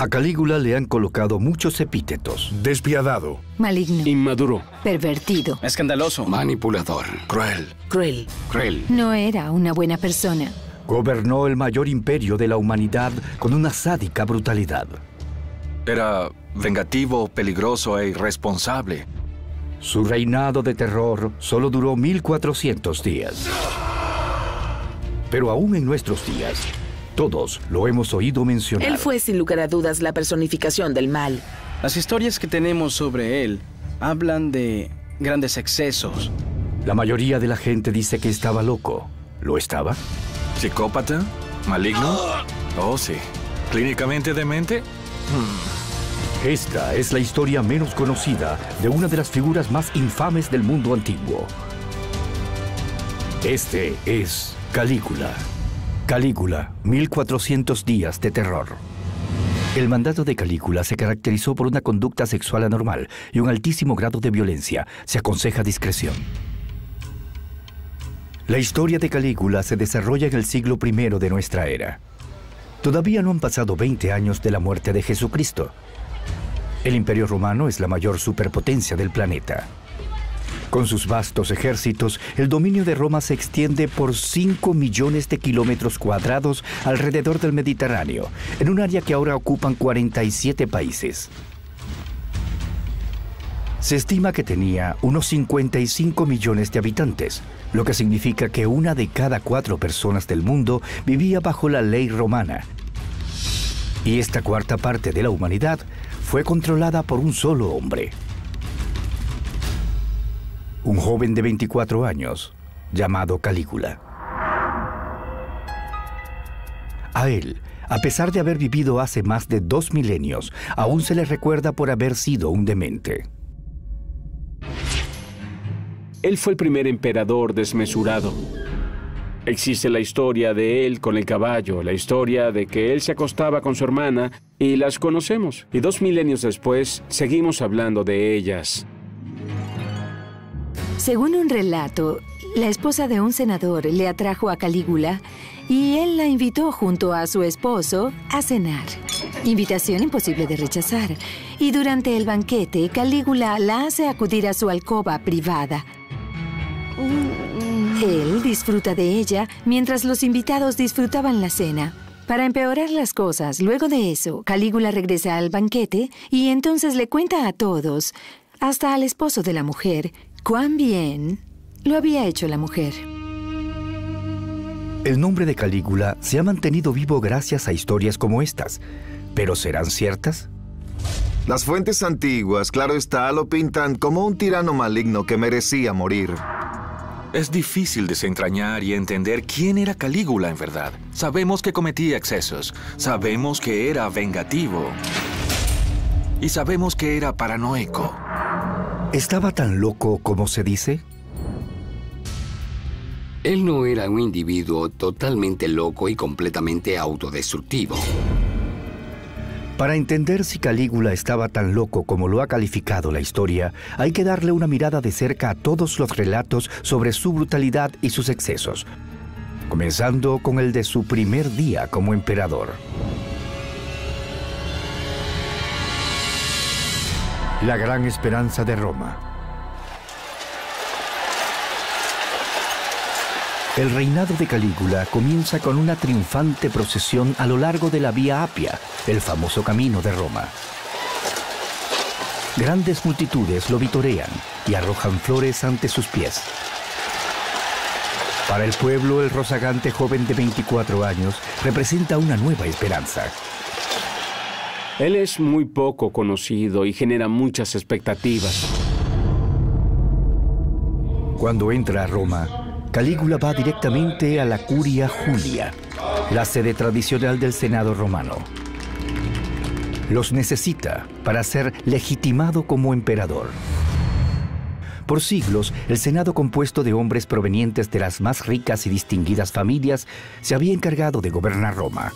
A Calígula le han colocado muchos epítetos. Despiadado. Maligno. Inmaduro. Pervertido. Escandaloso. Manipulador. Cruel. Cruel. Cruel. No era una buena persona. Gobernó el mayor imperio de la humanidad con una sádica brutalidad. Era vengativo, peligroso e irresponsable. Su reinado de terror solo duró 1400 días. Pero aún en nuestros días, todos lo hemos oído mencionar. Él fue sin lugar a dudas la personificación del mal. Las historias que tenemos sobre él hablan de grandes excesos. La mayoría de la gente dice que estaba loco. ¿Lo estaba? ¿Psicópata? ¿Maligno? Oh, sí. ¿Clínicamente demente? Esta es la historia menos conocida de una de las figuras más infames del mundo antiguo. Este es Calígula. Calígula, 1400 días de terror. El mandato de Calígula se caracterizó por una conducta sexual anormal y un altísimo grado de violencia. Se aconseja discreción. La historia de Calígula se desarrolla en el siglo I de nuestra era. Todavía no han pasado 20 años de la muerte de Jesucristo. El Imperio Romano es la mayor superpotencia del planeta. Con sus vastos ejércitos, el dominio de Roma se extiende por 5 millones de kilómetros cuadrados alrededor del Mediterráneo, en un área que ahora ocupan 47 países. Se estima que tenía unos 55 millones de habitantes, lo que significa que una de cada cuatro personas del mundo vivía bajo la ley romana. Y esta cuarta parte de la humanidad fue controlada por un solo hombre. Un joven de 24 años, llamado Calígula. A él, a pesar de haber vivido hace más de dos milenios, aún se le recuerda por haber sido un demente. Él fue el primer emperador desmesurado. Existe la historia de él con el caballo, la historia de que él se acostaba con su hermana y las conocemos. Y dos milenios después seguimos hablando de ellas. Según un relato, la esposa de un senador le atrajo a Calígula y él la invitó junto a su esposo a cenar. Invitación imposible de rechazar. Y durante el banquete, Calígula la hace acudir a su alcoba privada. Él disfruta de ella mientras los invitados disfrutaban la cena. Para empeorar las cosas, luego de eso, Calígula regresa al banquete y entonces le cuenta a todos, hasta al esposo de la mujer, cuán bien lo había hecho la mujer. El nombre de Calígula se ha mantenido vivo gracias a historias como estas. ¿Pero serán ciertas? Las fuentes antiguas, claro está, lo pintan como un tirano maligno que merecía morir. Es difícil desentrañar y entender quién era Calígula en verdad. Sabemos que cometía excesos, sabemos que era vengativo y sabemos que era paranoico. ¿Estaba tan loco como se dice? Él no era un individuo totalmente loco y completamente autodestructivo. Para entender si Calígula estaba tan loco como lo ha calificado la historia, hay que darle una mirada de cerca a todos los relatos sobre su brutalidad y sus excesos, comenzando con el de su primer día como emperador. La gran esperanza de Roma. El reinado de Calígula comienza con una triunfante procesión a lo largo de la Vía Apia, el famoso camino de Roma. Grandes multitudes lo vitorean y arrojan flores ante sus pies. Para el pueblo, el rozagante joven de 24 años representa una nueva esperanza. Él es muy poco conocido y genera muchas expectativas. Cuando entra a Roma, Calígula va directamente a la Curia Julia, la sede tradicional del Senado romano. Los necesita para ser legitimado como emperador. Por siglos, el Senado compuesto de hombres provenientes de las más ricas y distinguidas familias se había encargado de gobernar Roma.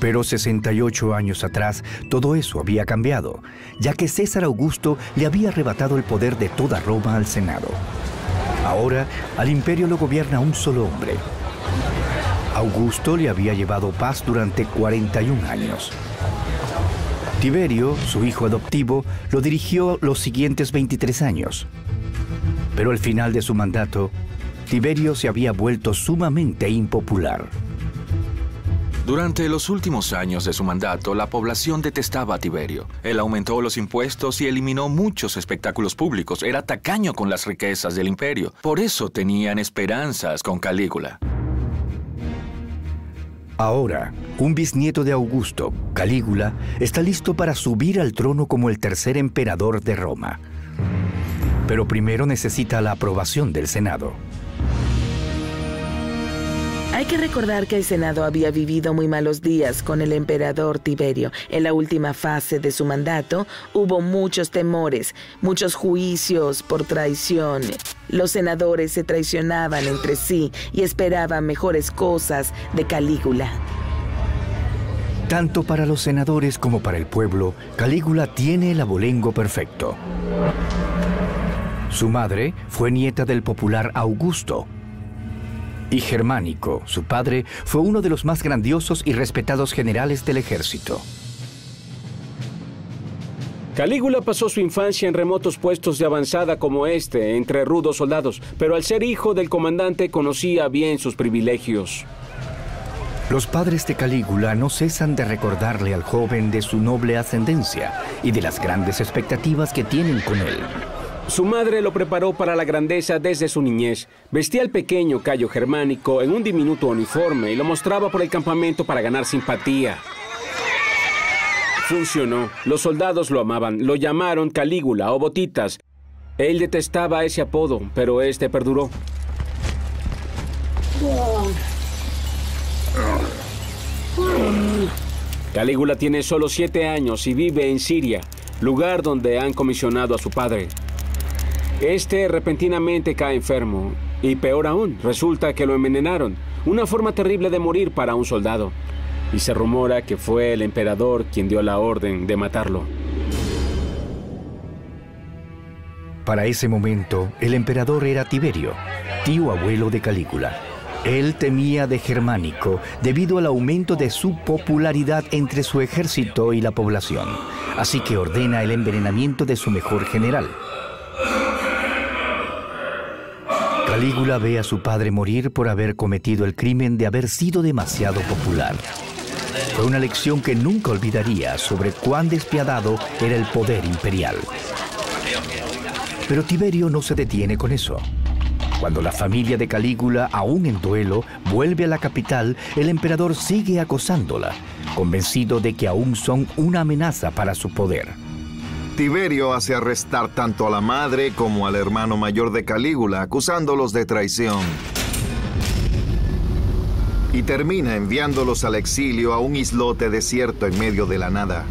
Pero 68 años atrás, todo eso había cambiado, ya que César Augusto le había arrebatado el poder de toda Roma al Senado. Ahora, al imperio lo gobierna un solo hombre. Augusto le había llevado paz durante 41 años. Tiberio, su hijo adoptivo, lo dirigió los siguientes 23 años. Pero al final de su mandato, Tiberio se había vuelto sumamente impopular. Durante los últimos años de su mandato, la población detestaba a Tiberio. Él aumentó los impuestos y eliminó muchos espectáculos públicos. Era tacaño con las riquezas del imperio. Por eso tenían esperanzas con Calígula. Ahora, un bisnieto de Augusto, Calígula, está listo para subir al trono como el tercer emperador de Roma. Pero primero necesita la aprobación del Senado. Hay que recordar que el Senado había vivido muy malos días con el emperador Tiberio. En la última fase de su mandato hubo muchos temores, muchos juicios por traición. Los senadores se traicionaban entre sí y esperaban mejores cosas de Calígula. Tanto para los senadores como para el pueblo, Calígula tiene el abolengo perfecto. Su madre fue nieta del popular Augusto, y Germánico, su padre, fue uno de los más grandiosos y respetados generales del ejército. Calígula pasó su infancia en remotos puestos de avanzada como este, entre rudos soldados, pero al ser hijo del comandante conocía bien sus privilegios. Los padres de Calígula no cesan de recordarle al joven de su noble ascendencia y de las grandes expectativas que tienen con él. Su madre lo preparó para la grandeza desde su niñez. Vestía al pequeño Cayo Germánico en un diminuto uniforme y lo mostraba por el campamento para ganar simpatía. Funcionó. Los soldados lo amaban. Lo llamaron Calígula o Botitas. Él detestaba ese apodo, pero este perduró. Calígula tiene solo siete años y vive en Siria, lugar donde han comisionado a su padre. Este repentinamente cae enfermo y peor aún, resulta que lo envenenaron, una forma terrible de morir para un soldado. Y se rumora que fue el emperador quien dio la orden de matarlo. Para ese momento, el emperador era Tiberio, tío abuelo de Calígula. Él temía de Germánico debido al aumento de su popularidad entre su ejército y la población, así que ordena el envenenamiento de su mejor general. Calígula ve a su padre morir por haber cometido el crimen de haber sido demasiado popular. Fue una lección que nunca olvidaría sobre cuán despiadado era el poder imperial. Pero Tiberio no se detiene con eso. Cuando la familia de Calígula, aún en duelo, vuelve a la capital, el emperador sigue acosándola, convencido de que aún son una amenaza para su poder. Tiberio hace arrestar tanto a la madre como al hermano mayor de Calígula, acusándolos de traición. Y termina enviándolos al exilio a un islote desierto en medio de la nada.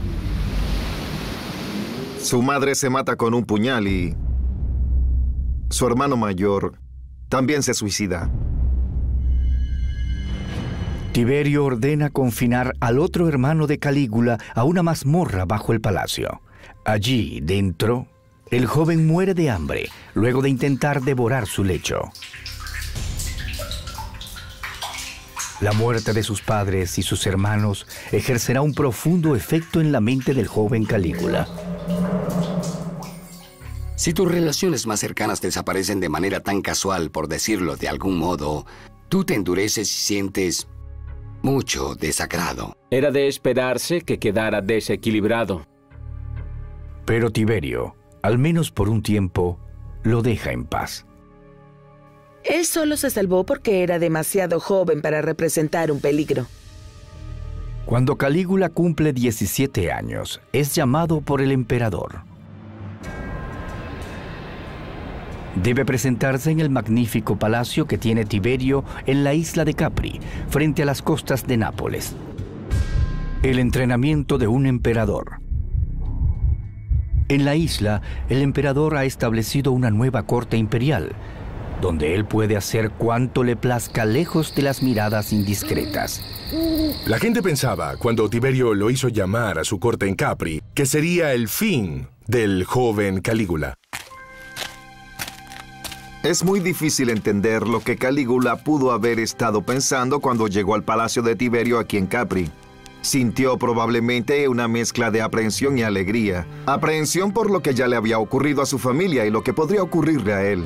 Su madre se mata con un puñal y su hermano mayor también se suicida. Tiberio ordena confinar al otro hermano de Calígula a una mazmorra bajo el palacio. Allí, dentro, el joven muere de hambre luego de intentar devorar su lecho. La muerte de sus padres y sus hermanos ejercerá un profundo efecto en la mente del joven Calígula. Si tus relaciones más cercanas desaparecen de manera tan casual, por decirlo de algún modo, tú te endureces y sientes mucho desagrado. Era de esperarse que quedara desequilibrado. Pero Tiberio, al menos por un tiempo, lo deja en paz. Él solo se salvó porque era demasiado joven para representar un peligro. Cuando Calígula cumple 17 años, es llamado por el emperador. Debe presentarse en el magnífico palacio que tiene Tiberio en la isla de Capri, frente a las costas de Nápoles. El entrenamiento de un emperador. En la isla, el emperador ha establecido una nueva corte imperial, donde él puede hacer cuanto le plazca lejos de las miradas indiscretas. La gente pensaba, cuando Tiberio lo hizo llamar a su corte en Capri, que sería el fin del joven Calígula. Es muy difícil entender lo que Calígula pudo haber estado pensando cuando llegó al palacio de Tiberio aquí en Capri. Sintió probablemente una mezcla de aprehensión y alegría. Aprehensión por lo que ya le había ocurrido a su familia y lo que podría ocurrirle a él.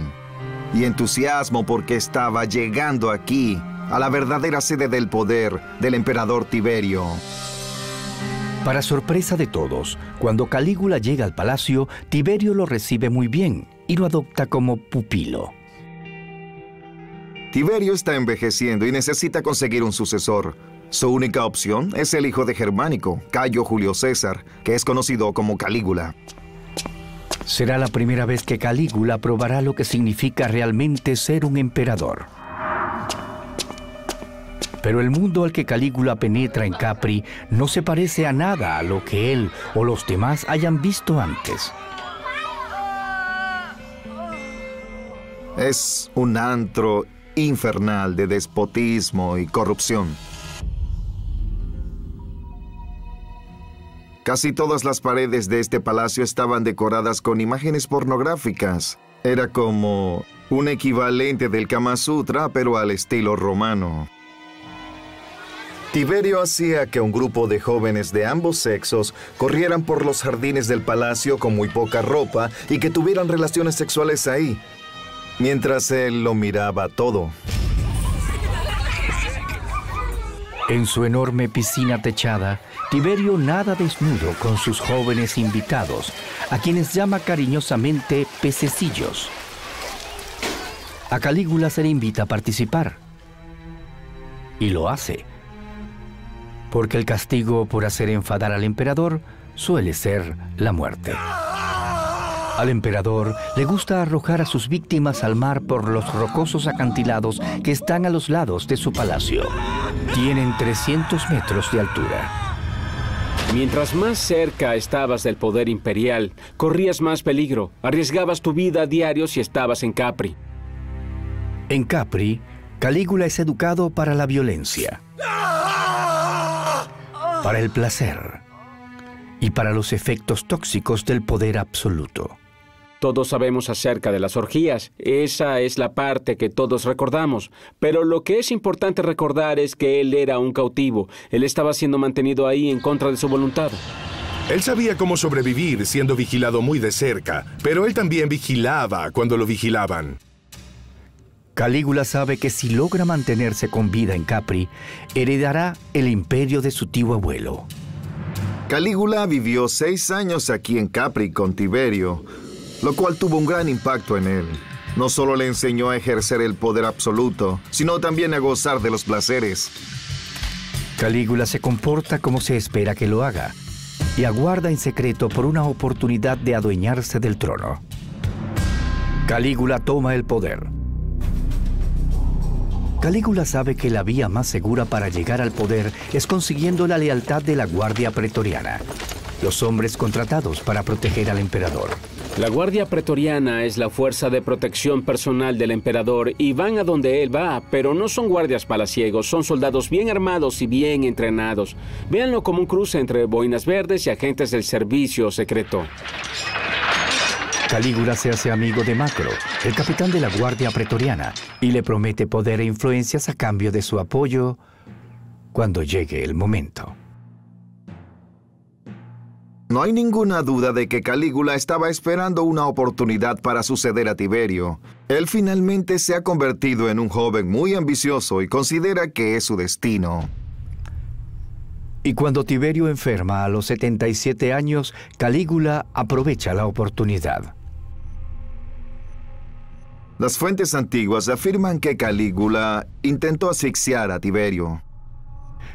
Y entusiasmo porque estaba llegando aquí, a la verdadera sede del poder del emperador Tiberio. Para sorpresa de todos, cuando Calígula llega al palacio, Tiberio lo recibe muy bien y lo adopta como pupilo. Tiberio está envejeciendo y necesita conseguir un sucesor. Su única opción es el hijo de Germánico, Cayo Julio César, que es conocido como Calígula. Será la primera vez que Calígula probará lo que significa realmente ser un emperador. Pero el mundo al que Calígula penetra en Capri no se parece a nada a lo que él o los demás hayan visto antes. Es un antro infernal de despotismo y corrupción. Casi todas las paredes de este palacio estaban decoradas con imágenes pornográficas. Era como un equivalente del Kama Sutra, pero al estilo romano. Tiberio hacía que un grupo de jóvenes de ambos sexos corrieran por los jardines del palacio con muy poca ropa y que tuvieran relaciones sexuales ahí, mientras él lo miraba todo. En su enorme piscina techada, Tiberio nada desnudo con sus jóvenes invitados, a quienes llama cariñosamente pececillos. A Calígula se le invita a participar. Y lo hace. Porque el castigo por hacer enfadar al emperador suele ser la muerte. Al emperador le gusta arrojar a sus víctimas al mar por los rocosos acantilados que están a los lados de su palacio. Tienen 300 metros de altura. Mientras más cerca estabas del poder imperial, corrías más peligro, arriesgabas tu vida a diario si estabas en Capri. En Capri, Calígula es educado para la violencia, para el placer y para los efectos tóxicos del poder absoluto. Todos sabemos acerca de las orgías, esa es la parte que todos recordamos, pero lo que es importante recordar es que él era un cautivo, él estaba siendo mantenido ahí en contra de su voluntad. Él sabía cómo sobrevivir siendo vigilado muy de cerca, pero él también vigilaba cuando lo vigilaban. Calígula sabe que si logra mantenerse con vida en Capri, heredará el imperio de su tío abuelo. Calígula vivió seis años aquí en Capri con Tiberio, lo cual tuvo un gran impacto en él. No solo le enseñó a ejercer el poder absoluto, sino también a gozar de los placeres. Calígula se comporta como se espera que lo haga y aguarda en secreto por una oportunidad de adueñarse del trono. Calígula toma el poder. Calígula sabe que la vía más segura para llegar al poder es consiguiendo la lealtad de la Guardia Pretoriana, los hombres contratados para proteger al emperador. La Guardia Pretoriana es la fuerza de protección personal del emperador y van a donde él va, pero no son guardias palaciegos, son soldados bien armados y bien entrenados. Véanlo como un cruce entre boinas verdes y agentes del servicio secreto. Calígula se hace amigo de Macro, el capitán de la Guardia Pretoriana, y le promete poder e influencias a cambio de su apoyo cuando llegue el momento. No hay ninguna duda de que Calígula estaba esperando una oportunidad para suceder a Tiberio. Él finalmente se ha convertido en un joven muy ambicioso y considera que es su destino. Y cuando Tiberio enferma a los 77 años, Calígula aprovecha la oportunidad. Las fuentes antiguas afirman que Calígula intentó asfixiar a Tiberio.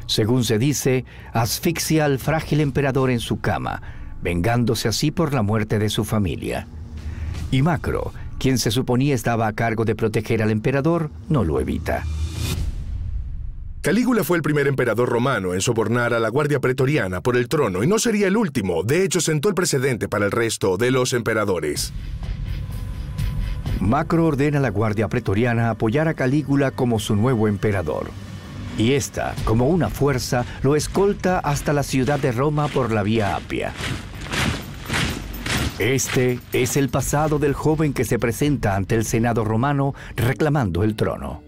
Según se dice, asfixia al frágil emperador en su cama, vengándose así por la muerte de su familia. Y Macro, quien se suponía estaba a cargo de proteger al emperador, no lo evita. Calígula fue el primer emperador romano en sobornar a la Guardia Pretoriana por el trono y no sería el último. De hecho, sentó el precedente para el resto de los emperadores. Macro ordena a la Guardia Pretoriana apoyar a Calígula como su nuevo emperador y esta, como una fuerza, lo escolta hasta la ciudad de Roma por la vía Apia. Este es el pasado del joven que se presenta ante el Senado romano reclamando el trono.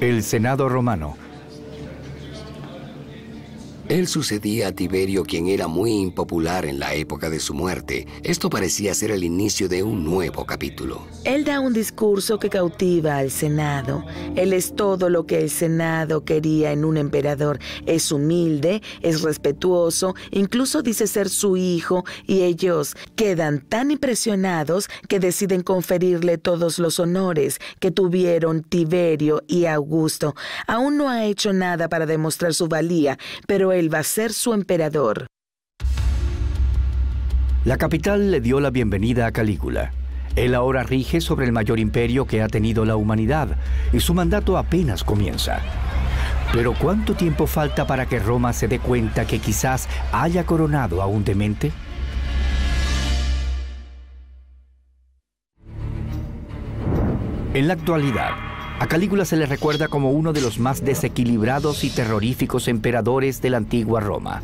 El Senado romano Él sucedía a Tiberio, quien era muy impopular en la época de su muerte. Esto parecía ser el inicio de un nuevo capítulo. Él da un discurso que cautiva al Senado. Él es todo lo que el Senado quería en un emperador. Es humilde, es respetuoso, incluso dice ser su hijo y ellos quedan tan impresionados que deciden conferirle todos los honores que tuvieron Tiberio y Augusto. Aún no ha hecho nada para demostrar su valía, pero él va a ser su emperador. La capital le dio la bienvenida a Calígula. Él ahora rige sobre el mayor imperio que ha tenido la humanidad y su mandato apenas comienza. Pero ¿cuánto tiempo falta para que Roma se dé cuenta que quizás haya coronado a un demente? En la actualidad, a Calígula se le recuerda como uno de los más desequilibrados y terroríficos emperadores de la antigua Roma.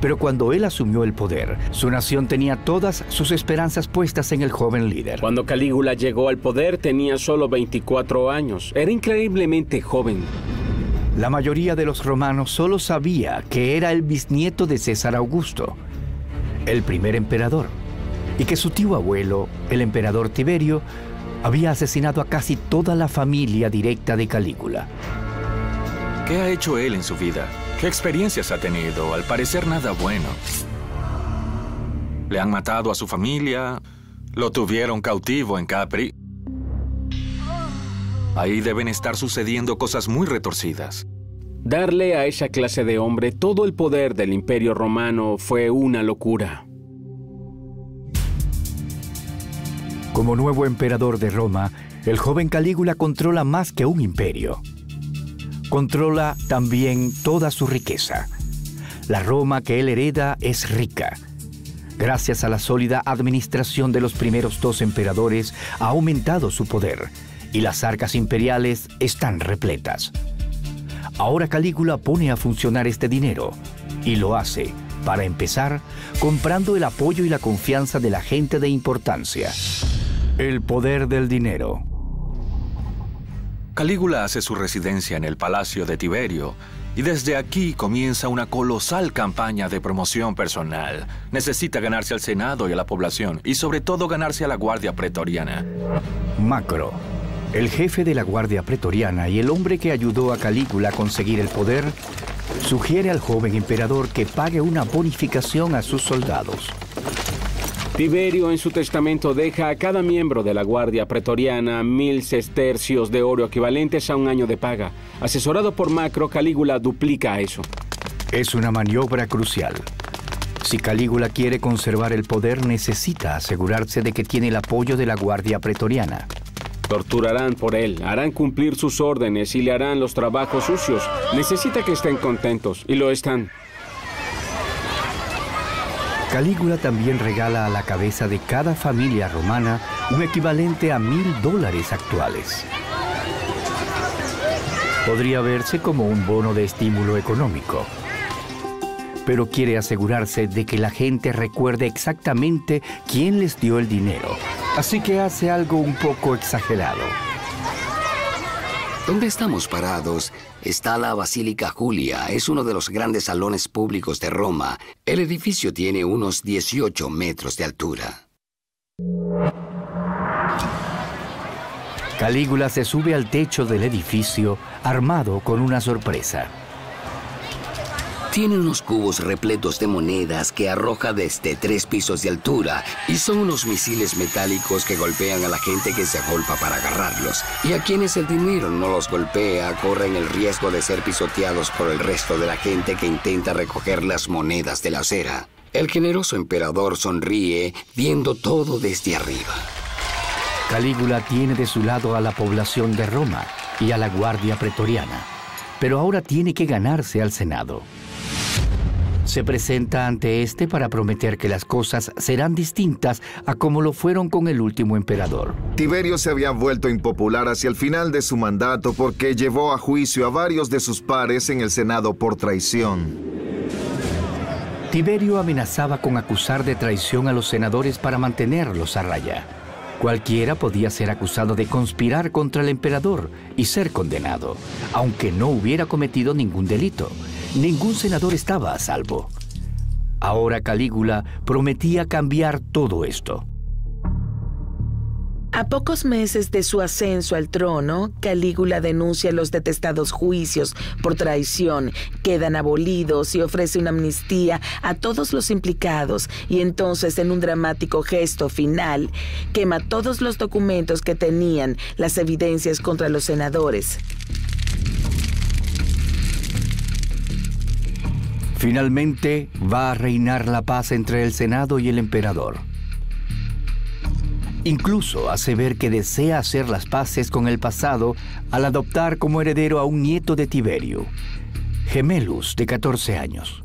Pero cuando él asumió el poder, su nación tenía todas sus esperanzas puestas en el joven líder. Cuando Calígula llegó al poder tenía solo 24 años. Era increíblemente joven. La mayoría de los romanos solo sabía que era el bisnieto de César Augusto, el primer emperador, y que su tío abuelo, el emperador Tiberio, había asesinado a casi toda la familia directa de Calígula. ¿Qué ha hecho él en su vida? ¿Qué experiencias ha tenido? Al parecer nada bueno. Le han matado a su familia, lo tuvieron cautivo en Capri. Ahí deben estar sucediendo cosas muy retorcidas. Darle a esa clase de hombre todo el poder del imperio romano fue una locura. Como nuevo emperador de Roma, el joven Calígula controla más que un imperio. Controla también toda su riqueza. La Roma que él hereda es rica. Gracias a la sólida administración de los primeros dos emperadores ha aumentado su poder y las arcas imperiales están repletas. Ahora Calígula pone a funcionar este dinero y lo hace, para empezar, comprando el apoyo y la confianza de la gente de importancia. El poder del dinero. Calígula hace su residencia en el Palacio de Tiberio y desde aquí comienza una colosal campaña de promoción personal. Necesita ganarse al Senado y a la población y sobre todo ganarse a la Guardia Pretoriana. Macro, el jefe de la Guardia Pretoriana y el hombre que ayudó a Calígula a conseguir el poder, sugiere al joven emperador que pague una bonificación a sus soldados. Tiberio en su testamento deja a cada miembro de la Guardia Pretoriana mil sestercios de oro equivalentes a un año de paga. Asesorado por Macro, Calígula duplica eso. Es una maniobra crucial. Si Calígula quiere conservar el poder, necesita asegurarse de que tiene el apoyo de la Guardia Pretoriana. Torturarán por él, harán cumplir sus órdenes y le harán los trabajos sucios. Necesita que estén contentos, y lo están. Calígula también regala a la cabeza de cada familia romana un equivalente a mil dólares actuales. Podría verse como un bono de estímulo económico, pero quiere asegurarse de que la gente recuerde exactamente quién les dio el dinero, así que hace algo un poco exagerado. ¿Dónde estamos parados? Está la Basílica Julia. Es uno de los grandes salones públicos de Roma. El edificio tiene unos 18 metros de altura. Calígula se sube al techo del edificio armado con una sorpresa. Tiene unos cubos repletos de monedas que arroja desde tres pisos de altura y son unos misiles metálicos que golpean a la gente que se agolpa para agarrarlos. Y a quienes el dinero no los golpea corren el riesgo de ser pisoteados por el resto de la gente que intenta recoger las monedas de la acera. El generoso emperador sonríe viendo todo desde arriba. Calígula tiene de su lado a la población de Roma y a la Guardia Pretoriana, pero ahora tiene que ganarse al Senado. Se presenta ante este para prometer que las cosas serán distintas a como lo fueron con el último emperador. Tiberio se había vuelto impopular hacia el final de su mandato porque llevó a juicio a varios de sus pares en el Senado por traición. Tiberio amenazaba con acusar de traición a los senadores para mantenerlos a raya. Cualquiera podía ser acusado de conspirar contra el emperador y ser condenado, aunque no hubiera cometido ningún delito. Ningún senador estaba a salvo. Ahora Calígula prometía cambiar todo esto. A pocos meses de su ascenso al trono, Calígula denuncia los detestados juicios por traición, quedan abolidos y ofrece una amnistía a todos los implicados y entonces en un dramático gesto final quema todos los documentos que tenían las evidencias contra los senadores. Finalmente va a reinar la paz entre el Senado y el emperador. Incluso hace ver que desea hacer las paces con el pasado al adoptar como heredero a un nieto de Tiberio, Gemelus, de 14 años.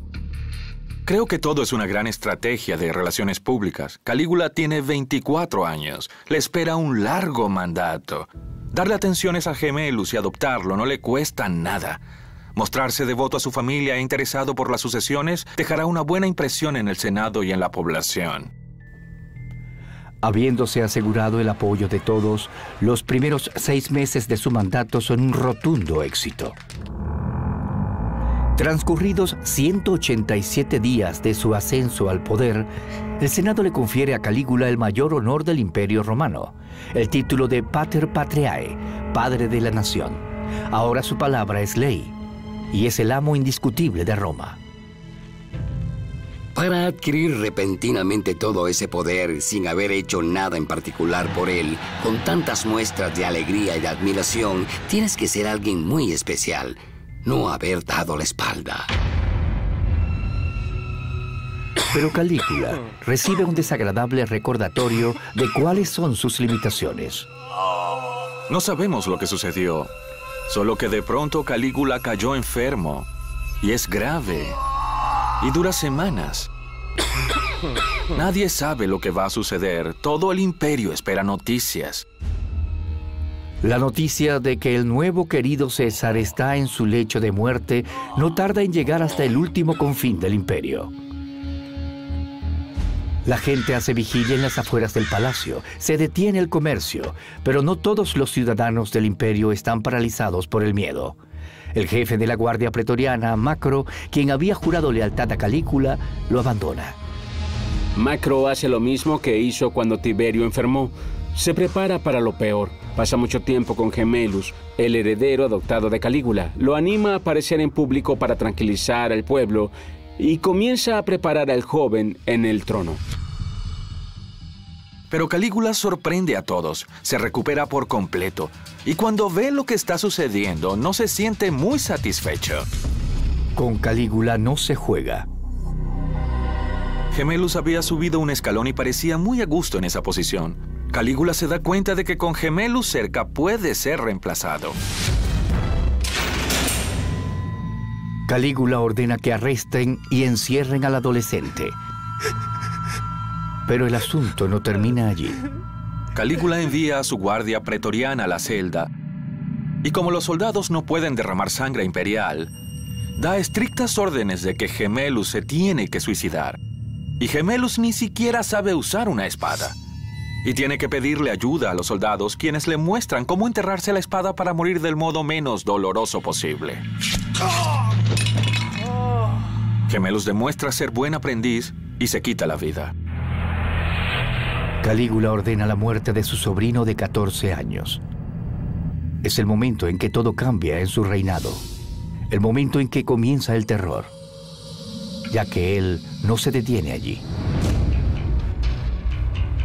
Creo que todo es una gran estrategia de relaciones públicas. Calígula tiene 24 años. Le espera un largo mandato. Darle atenciones a Gemelus y adoptarlo no le cuesta nada. Mostrarse devoto a su familia e interesado por las sucesiones dejará una buena impresión en el Senado y en la población. Habiéndose asegurado el apoyo de todos, los primeros seis meses de su mandato son un rotundo éxito. Transcurridos 187 días de su ascenso al poder, el Senado le confiere a Calígula el mayor honor del Imperio Romano, el título de Pater Patriae, Padre de la Nación. Ahora su palabra es ley y es el amo indiscutible de Roma. Para adquirir repentinamente todo ese poder sin haber hecho nada en particular por él, con tantas muestras de alegría y de admiración, tienes que ser alguien muy especial, no haber dado la espalda. Pero Calígula recibe un desagradable recordatorio de cuáles son sus limitaciones. No sabemos lo que sucedió, solo que de pronto Calígula cayó enfermo, y es grave y dura semanas. Nadie sabe lo que va a suceder. Todo el imperio espera noticias. La noticia de que el nuevo querido César está en su lecho de muerte no tarda en llegar hasta el último confín del imperio. La gente hace vigilia en las afueras del palacio, se detiene el comercio, pero no todos los ciudadanos del imperio están paralizados por el miedo. El jefe de la Guardia Pretoriana, Macro, quien había jurado lealtad a Calícula, lo abandona. Macro hace lo mismo que hizo cuando Tiberio enfermó. Se prepara para lo peor. Pasa mucho tiempo con Gemelus, el heredero adoptado de Calígula. Lo anima a aparecer en público para tranquilizar al pueblo y comienza a preparar al joven en el trono. Pero Calígula sorprende a todos, se recupera por completo, y cuando ve lo que está sucediendo no se siente muy satisfecho. Con Calígula no se juega. Gemelus había subido un escalón y parecía muy a gusto en esa posición. Calígula se da cuenta de que con Gemelus cerca puede ser reemplazado. Calígula ordena que arresten y encierren al adolescente. Pero el asunto no termina allí. Calígula envía a su guardia pretoriana a la celda, y como los soldados no pueden derramar sangre imperial, da estrictas órdenes de que Gemelus se tiene que suicidar. Y Gemelus ni siquiera sabe usar una espada. Y tiene que pedirle ayuda a los soldados, quienes le muestran cómo enterrarse la espada para morir del modo menos doloroso posible. Gemelus demuestra ser buen aprendiz y se quita la vida. Calígula ordena la muerte de su sobrino de 14 años. Es el momento en que todo cambia en su reinado, el momento en que comienza el terror, ya que él no se detiene allí.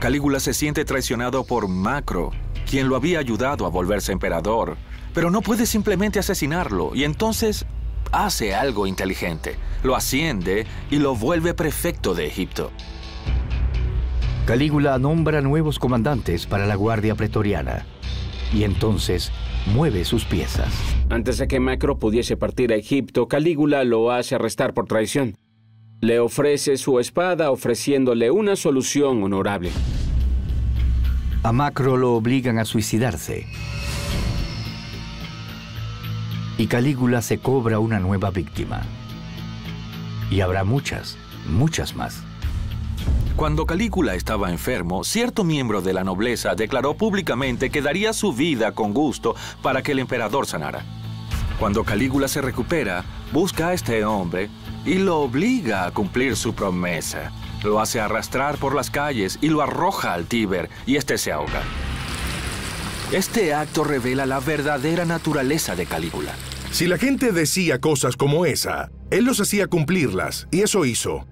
Calígula se siente traicionado por Macro, quien lo había ayudado a volverse emperador, pero no puede simplemente asesinarlo y entonces hace algo inteligente. Lo asciende y lo vuelve prefecto de Egipto. Calígula nombra nuevos comandantes para la Guardia Pretoriana y entonces mueve sus piezas. Antes de que Macro pudiese partir a Egipto, Calígula lo hace arrestar por traición. Le ofrece su espada ofreciéndole una solución honorable. A Macro lo obligan a suicidarse. Y Calígula se cobra una nueva víctima. Y habrá muchas muchas más. Cuando Calígula estaba enfermo, cierto miembro de la nobleza declaró públicamente que daría su vida con gusto para que el emperador sanara. Cuando Calígula se recupera, busca a este hombre y lo obliga a cumplir su promesa. Lo hace arrastrar por las calles y lo arroja al Tíber y este se ahoga. Este acto revela la verdadera naturaleza de Calígula. Si la gente decía cosas como esa, él los hacía cumplirlas, y eso hizo.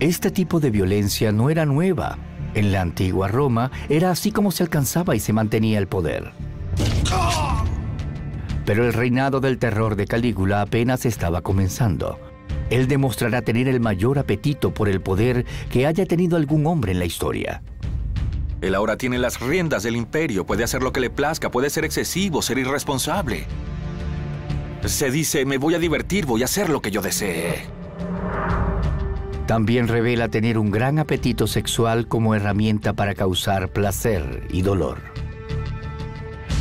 Este tipo de violencia no era nueva. En la antigua Roma era así como se alcanzaba y se mantenía el poder. Pero el reinado del terror de Calígula apenas estaba comenzando. Él demostrará tener el mayor apetito por el poder que haya tenido algún hombre en la historia. Él ahora tiene las riendas del imperio, puede hacer lo que le plazca, puede ser excesivo, ser irresponsable. Se dice, me voy a divertir, voy a hacer lo que yo desee. También revela tener un gran apetito sexual como herramienta para causar placer y dolor.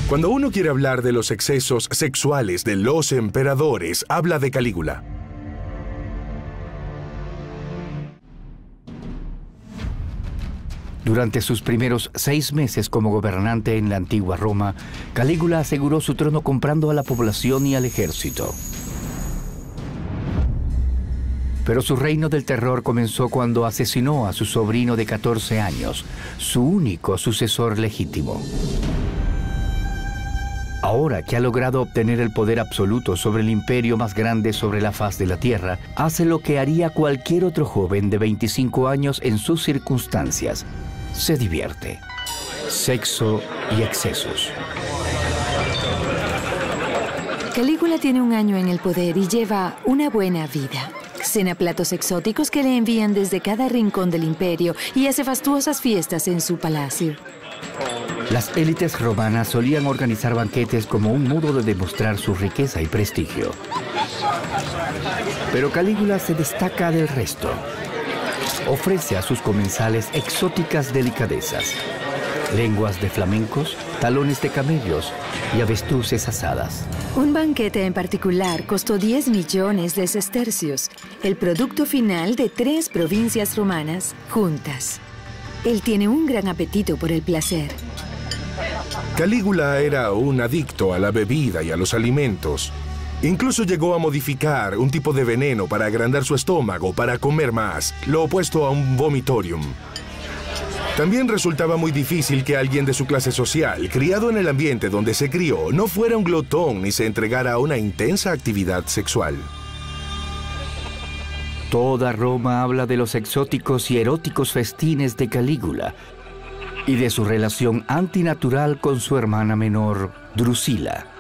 Cuando uno quiere hablar de los excesos sexuales de los emperadores, habla de Calígula. Durante sus primeros seis meses como gobernante en la antigua Roma, Calígula aseguró su trono comprando a la población y al ejército. Pero su reino del terror comenzó cuando asesinó a su sobrino de 14 años, su único sucesor legítimo. Ahora que ha logrado obtener el poder absoluto sobre el imperio más grande sobre la faz de la Tierra, hace lo que haría cualquier otro joven de 25 años en sus circunstancias. Se divierte. Sexo y excesos. Calígula tiene un año en el poder y lleva una buena vida. Cena platos exóticos que le envían desde cada rincón del imperio y hace fastuosas fiestas en su palacio. Las élites romanas solían organizar banquetes como un modo de demostrar su riqueza y prestigio. Pero Calígula se destaca del resto. Ofrece a sus comensales exóticas delicadezas, lenguas de flamencos, talones de camellos y avestruces asadas. Un banquete en particular costó 10 millones de sestercios, el producto final de tres provincias romanas juntas. Él tiene un gran apetito por el placer. Calígula era un adicto a la bebida y a los alimentos. Incluso llegó a modificar un tipo de veneno para agrandar su estómago para comer más, lo opuesto a un vomitorium. También resultaba muy difícil que alguien de su clase social, criado en el ambiente donde se crió, no fuera un glotón ni se entregara a una intensa actividad sexual. Toda Roma habla de los exóticos y eróticos festines de Calígula y de su relación antinatural con su hermana menor, Drusila.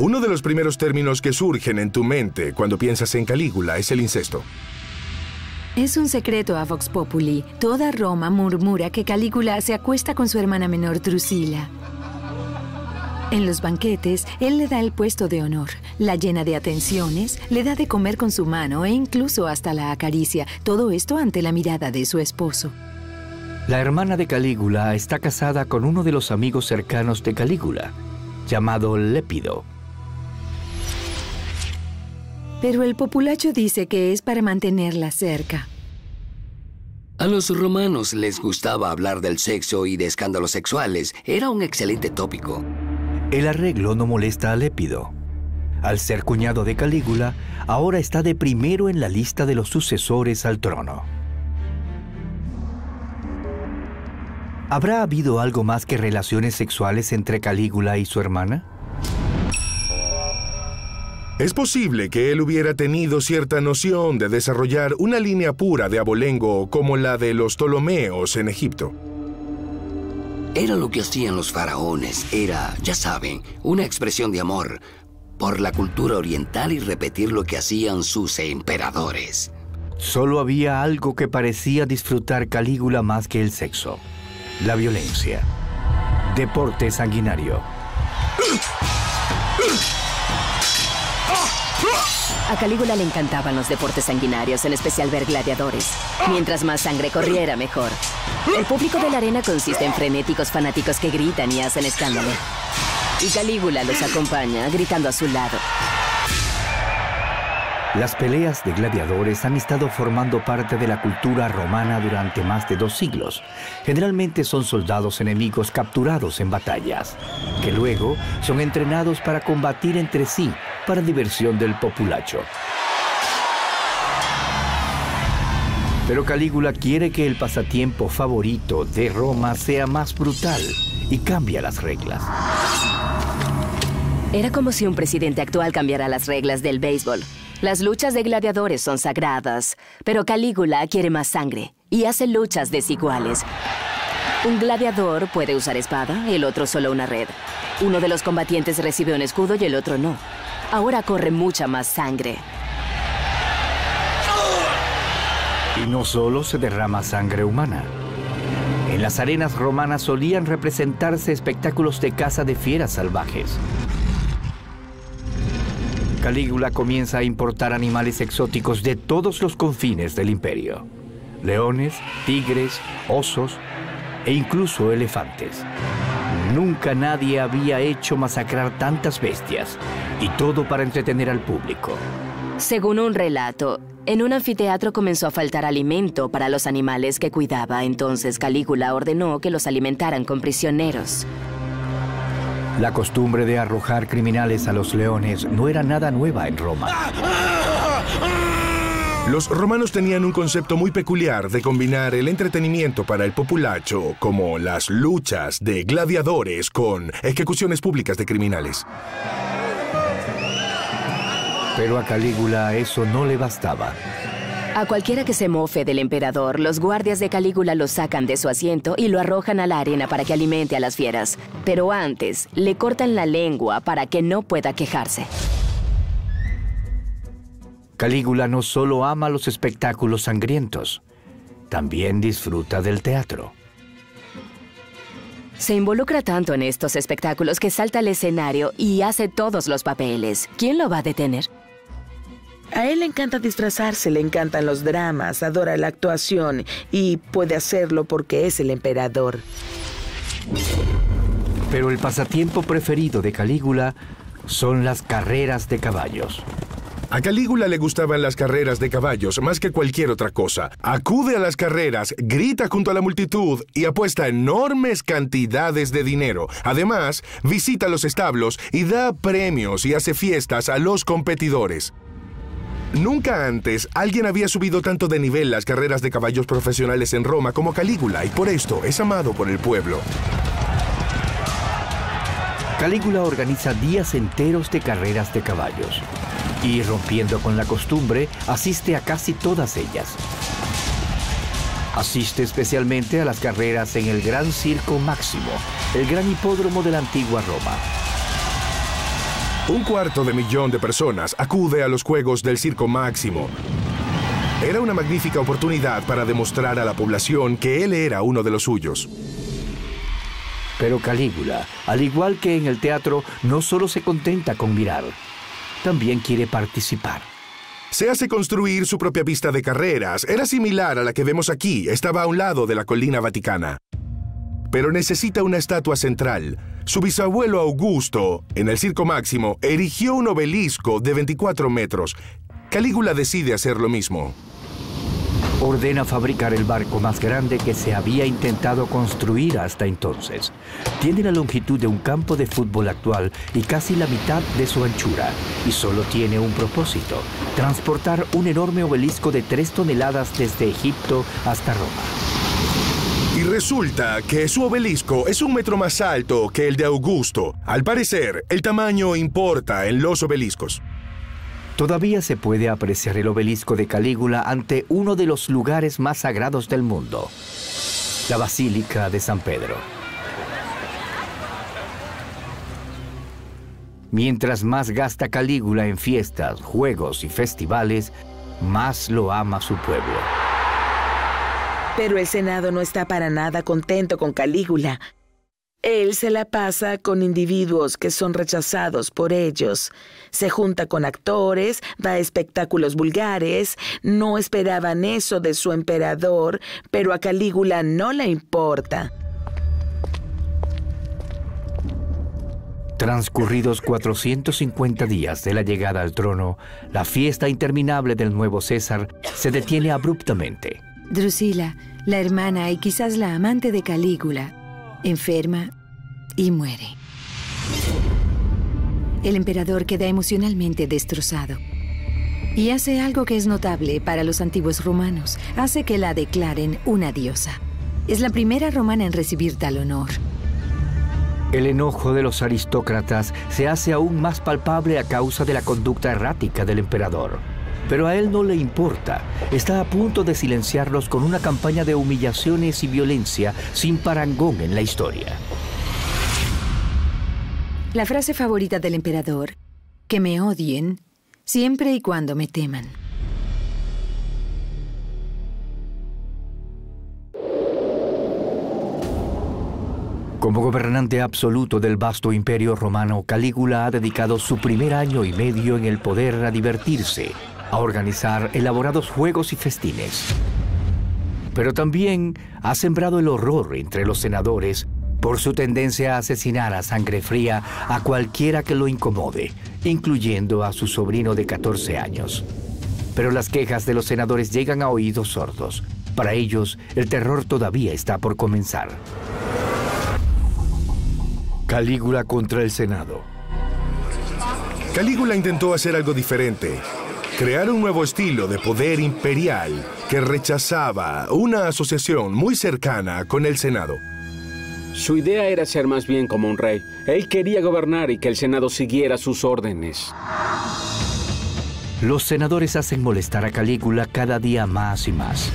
Uno de los primeros términos que surgen en tu mente cuando piensas en Calígula es el incesto. Es un secreto a Vox Populi. Toda Roma murmura que Calígula se acuesta con su hermana menor Drusila. En los banquetes, él le da el puesto de honor, la llena de atenciones, le da de comer con su mano e incluso hasta la acaricia, todo esto ante la mirada de su esposo. La hermana de Calígula está casada con uno de los amigos cercanos de Calígula, llamado Lépido. Pero el populacho dice que es para mantenerla cerca. A los romanos les gustaba hablar del sexo y de escándalos sexuales. Era un excelente tópico. El arreglo no molesta a Lépido. Al ser cuñado de Calígula, ahora está de primero en la lista de los sucesores al trono. ¿Habrá habido algo más que relaciones sexuales entre Calígula y su hermana? Es posible que él hubiera tenido cierta noción de desarrollar una línea pura de abolengo como la de los Ptolomeos en Egipto. Era lo que hacían los faraones. Era, ya saben, una expresión de amor por la cultura oriental y repetir lo que hacían sus emperadores. Solo había algo que parecía disfrutar Calígula más que el sexo. La violencia. Deporte sanguinario. A Calígula le encantaban los deportes sanguinarios, en especial ver gladiadores. Mientras más sangre corriera, mejor. El público de la arena consiste en frenéticos fanáticos que gritan y hacen escándalo. Y Calígula los acompaña, gritando a su lado. Las peleas de gladiadores han estado formando parte de la cultura romana durante más de dos siglos. Generalmente son soldados enemigos capturados en batallas, que luego son entrenados para combatir entre sí para diversión del populacho. Pero Calígula quiere que el pasatiempo favorito de Roma sea más brutal y cambia las reglas. Era como si un presidente actual cambiara las reglas del béisbol. Las luchas de gladiadores son sagradas, pero Calígula quiere más sangre y hace luchas desiguales. Un gladiador puede usar espada, el otro solo una red. Uno de los combatientes recibe un escudo y el otro no. Ahora corre mucha más sangre. Y no solo se derrama sangre humana. En las arenas romanas solían representarse espectáculos de caza de fieras salvajes. Calígula comienza a importar animales exóticos de todos los confines del imperio. Leones, tigres, osos e incluso elefantes. Nunca nadie había hecho masacrar tantas bestias, y todo para entretener al público. Según un relato, en un anfiteatro comenzó a faltar alimento para los animales que cuidaba, entonces Calígula ordenó que los alimentaran con prisioneros. La costumbre de arrojar criminales a los leones no era nada nueva en Roma. Los romanos tenían un concepto muy peculiar de combinar el entretenimiento para el populacho, como las luchas de gladiadores, con ejecuciones públicas de criminales. Pero a Calígula eso no le bastaba. A cualquiera que se mofe del emperador, los guardias de Calígula lo sacan de su asiento y lo arrojan a la arena para que alimente a las fieras. Pero antes, le cortan la lengua para que no pueda quejarse. Calígula no solo ama los espectáculos sangrientos, también disfruta del teatro. Se involucra tanto en estos espectáculos que salta al escenario y hace todos los papeles. ¿Quién lo va a detener? A él le encanta disfrazarse, le encantan los dramas, adora la actuación y puede hacerlo porque es el emperador. Pero el pasatiempo preferido de Calígula son las carreras de caballos. A Calígula le gustaban las carreras de caballos más que cualquier otra cosa. Acude a las carreras, grita junto a la multitud y apuesta enormes cantidades de dinero. Además, visita los establos y da premios y hace fiestas a los competidores. Nunca antes alguien había subido tanto de nivel las carreras de caballos profesionales en Roma como Calígula y por esto es amado por el pueblo. Calígula organiza días enteros de carreras de caballos y, rompiendo con la costumbre, asiste a casi todas ellas. Asiste especialmente a las carreras en el Gran Circo Máximo, el gran hipódromo de la antigua Roma. Un cuarto de millón de personas acude a los Juegos del Circo Máximo. Era una magnífica oportunidad para demostrar a la población que él era uno de los suyos. Pero Calígula, al igual que en el teatro, no solo se contenta con mirar, también quiere participar. Se hace construir su propia pista de carreras. Era similar a la que vemos aquí. Estaba a un lado de la colina vaticana. Pero necesita una estatua central. Su bisabuelo Augusto, en el Circo Máximo, erigió un obelisco de 24 metros. Calígula decide hacer lo mismo. Ordena fabricar el barco más grande que se había intentado construir hasta entonces. Tiene la longitud de un campo de fútbol actual y casi la mitad de su anchura. Y solo tiene un propósito, transportar un enorme obelisco de 3 toneladas desde Egipto hasta Roma. Y resulta que su obelisco es un metro más alto que el de Augusto. Al parecer, el tamaño importa en los obeliscos. Todavía se puede apreciar el obelisco de Calígula ante uno de los lugares más sagrados del mundo, la Basílica de San Pedro. Mientras más gasta Calígula en fiestas, juegos y festivales, más lo ama su pueblo. Pero el Senado no está para nada contento con Calígula. Él se la pasa con individuos que son rechazados por ellos. Se junta con actores, da espectáculos vulgares. No esperaban eso de su emperador, pero a Calígula no le importa. Transcurridos 450 días de la llegada al trono, la fiesta interminable del nuevo César se detiene abruptamente. Drusila, la hermana y quizás la amante de Calígula, enferma y muere. El emperador queda emocionalmente destrozado. Y hace algo que es notable para los antiguos romanos. Hace que la declaren una diosa. Es la primera romana en recibir tal honor. El enojo de los aristócratas se hace aún más palpable a causa de la conducta errática del emperador. Pero a él no le importa. Está a punto de silenciarlos con una campaña de humillaciones y violencia sin parangón en la historia. La frase favorita del emperador, que me odien siempre y cuando me teman. Como gobernante absoluto del vasto imperio romano, Calígula ha dedicado su primer año y medio en el poder a divertirse, a organizar elaborados juegos y festines. Pero también ha sembrado el horror entre los senadores por su tendencia a asesinar a sangre fría a cualquiera que lo incomode, incluyendo a su sobrino de 14 años. Pero las quejas de los senadores llegan a oídos sordos. Para ellos, el terror todavía está por comenzar. Calígula contra el Senado. Calígula intentó hacer algo diferente. Crear un nuevo estilo de poder imperial que rechazaba una asociación muy cercana con el Senado. Su idea era ser más bien como un rey. Él quería gobernar y que el Senado siguiera sus órdenes. Los senadores hacen molestar a Calígula cada día más y más.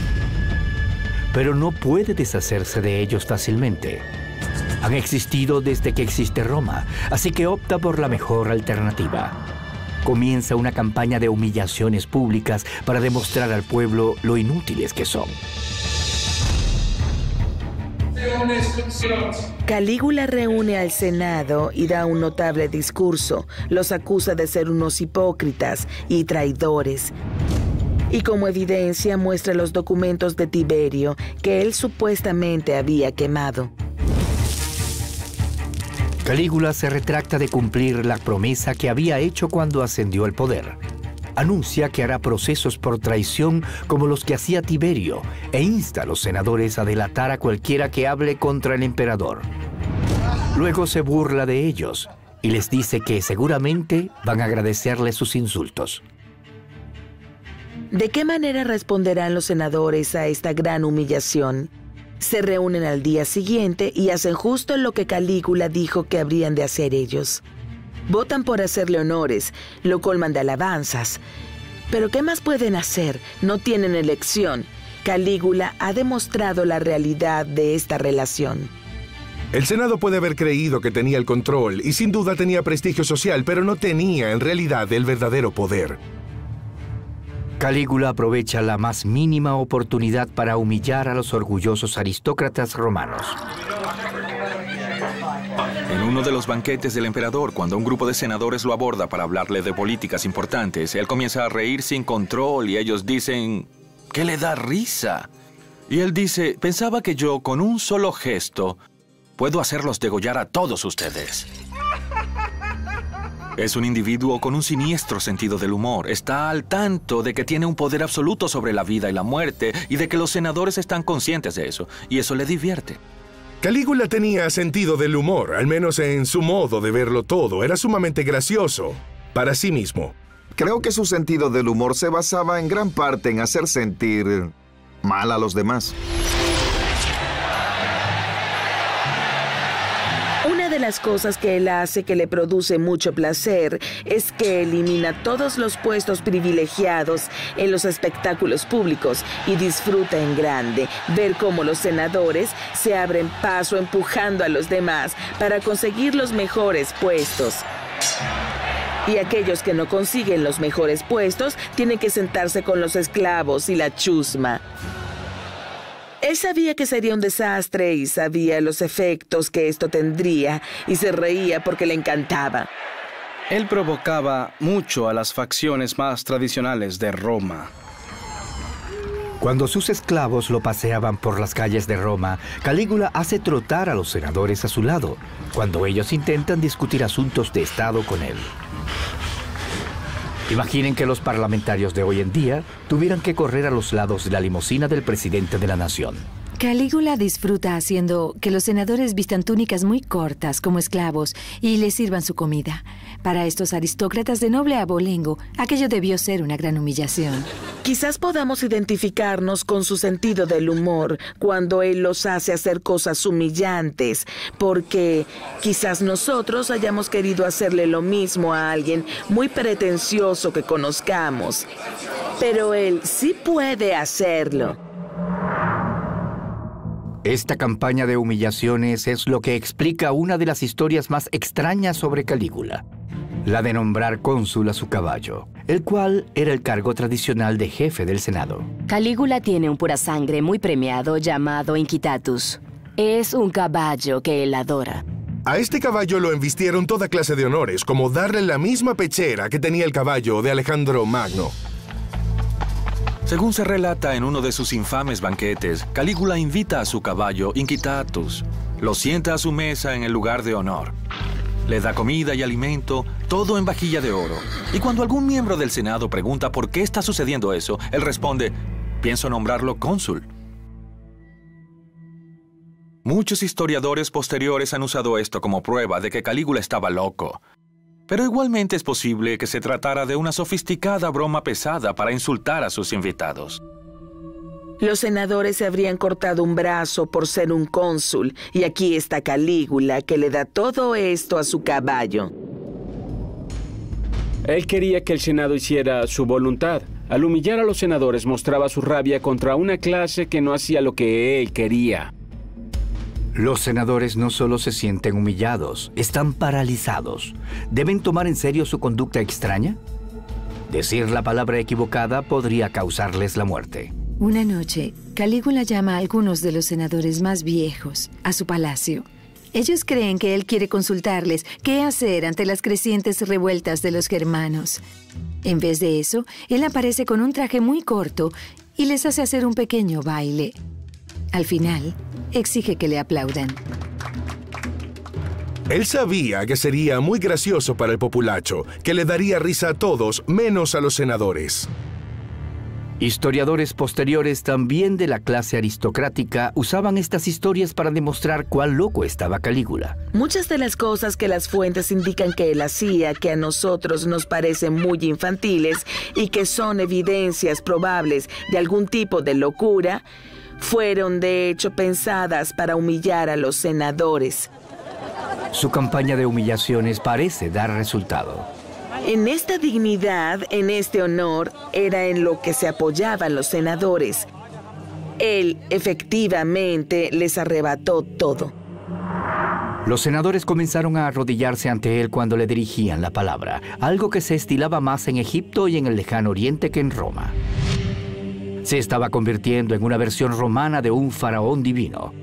Pero no puede deshacerse de ellos fácilmente. Han existido desde que existe Roma, así que opta por la mejor alternativa. Comienza una campaña de humillaciones públicas para demostrar al pueblo lo inútiles que son. Calígula reúne al Senado y da un notable discurso. Los acusa de ser unos hipócritas y traidores. Y como evidencia muestra los documentos de Tiberio que él supuestamente había quemado. Calígula se retracta de cumplir la promesa que había hecho cuando ascendió al poder. Anuncia que hará procesos por traición como los que hacía Tiberio e insta a los senadores a delatar a cualquiera que hable contra el emperador. Luego se burla de ellos y les dice que seguramente van a agradecerle sus insultos. ¿De qué manera responderán los senadores a esta gran humillación? Se reúnen al día siguiente y hacen justo lo que Calígula dijo que habrían de hacer ellos. Votan por hacerle honores, lo colman de alabanzas. Pero ¿qué más pueden hacer? No tienen elección. Calígula ha demostrado la realidad de esta relación. El Senado puede haber creído que tenía el control y sin duda tenía prestigio social, pero no tenía en realidad el verdadero poder. Calígula aprovecha la más mínima oportunidad para humillar a los orgullosos aristócratas romanos. En uno de los banquetes del emperador, cuando un grupo de senadores lo aborda para hablarle de políticas importantes, él comienza a reír sin control y ellos dicen que le da risa. Y él dice, pensaba que yo con un solo gesto puedo hacerlos degollar a todos ustedes. Es un individuo con un siniestro sentido del humor. Está al tanto de que tiene un poder absoluto sobre la vida y la muerte y de que los senadores están conscientes de eso. Y eso le divierte. Calígula tenía sentido del humor, al menos en su modo de verlo todo. Era sumamente gracioso para sí mismo. Creo que su sentido del humor se basaba en gran parte en hacer sentir mal a los demás. De las cosas que él hace que le produce mucho placer es que elimina todos los puestos privilegiados en los espectáculos públicos y disfruta en grande ver cómo los senadores se abren paso empujando a los demás para conseguir los mejores puestos. Y aquellos que no consiguen los mejores puestos tienen que sentarse con los esclavos y la chusma. Él sabía que sería un desastre y sabía los efectos que esto tendría y se reía porque le encantaba. Él provocaba mucho a las facciones más tradicionales de Roma. Cuando sus esclavos lo paseaban por las calles de Roma, Calígula hace trotar a los senadores a su lado, cuando ellos intentan discutir asuntos de Estado con él. Imaginen que los parlamentarios de hoy en día tuvieran que correr a los lados de la limusina del presidente de la nación. Calígula disfruta haciendo que los senadores vistan túnicas muy cortas como esclavos y les sirvan su comida. Para estos aristócratas de noble abolengo, aquello debió ser una gran humillación. Quizás podamos identificarnos con su sentido del humor cuando él los hace hacer cosas humillantes, porque quizás nosotros hayamos querido hacerle lo mismo a alguien muy pretencioso que conozcamos. Pero él sí puede hacerlo. Esta campaña de humillaciones es lo que explica una de las historias más extrañas sobre Calígula, la de nombrar cónsul a su caballo, el cual era el cargo tradicional de jefe del Senado. Calígula tiene un pura sangre muy premiado llamado Inquitatus. Es un caballo que él adora. A este caballo lo embistieron toda clase de honores, como darle la misma pechera que tenía el caballo de Alejandro Magno. Según se relata en uno de sus infames banquetes, Calígula invita a su caballo Inquitatus, lo sienta a su mesa en el lugar de honor. Le da comida y alimento, todo en vajilla de oro. Y cuando algún miembro del Senado pregunta por qué está sucediendo eso, él responde, pienso nombrarlo cónsul. Muchos historiadores posteriores han usado esto como prueba de que Calígula estaba loco. Pero igualmente es posible que se tratara de una sofisticada broma pesada para insultar a sus invitados. Los senadores se habrían cortado un brazo por ser un cónsul, y aquí está Calígula que le da todo esto a su caballo. Él quería que el Senado hiciera su voluntad. Al humillar a los senadores mostraba su rabia contra una clase que no hacía lo que él quería. Los senadores no solo se sienten humillados, están paralizados. ¿Deben tomar en serio su conducta extraña? Decir la palabra equivocada podría causarles la muerte. Una noche, Calígula llama a algunos de los senadores más viejos a su palacio. Ellos creen que él quiere consultarles qué hacer ante las crecientes revueltas de los germanos. En vez de eso, él aparece con un traje muy corto y les hace hacer un pequeño baile. Al final, exige que le aplaudan. Él sabía que sería muy gracioso para el populacho, que le daría risa a todos, menos a los senadores. Historiadores posteriores también de la clase aristocrática usaban estas historias para demostrar cuán loco estaba Calígula. Muchas de las cosas que las fuentes indican que él hacía, que a nosotros nos parecen muy infantiles y que son evidencias probables de algún tipo de locura, fueron de hecho pensadas para humillar a los senadores. Su campaña de humillaciones parece dar resultado. En esta dignidad, en este honor, era en lo que se apoyaban los senadores. Él efectivamente les arrebató todo. Los senadores comenzaron a arrodillarse ante él cuando le dirigían la palabra, algo que se estilaba más en Egipto y en el lejano oriente que en Roma. Se estaba convirtiendo en una versión romana de un faraón divino,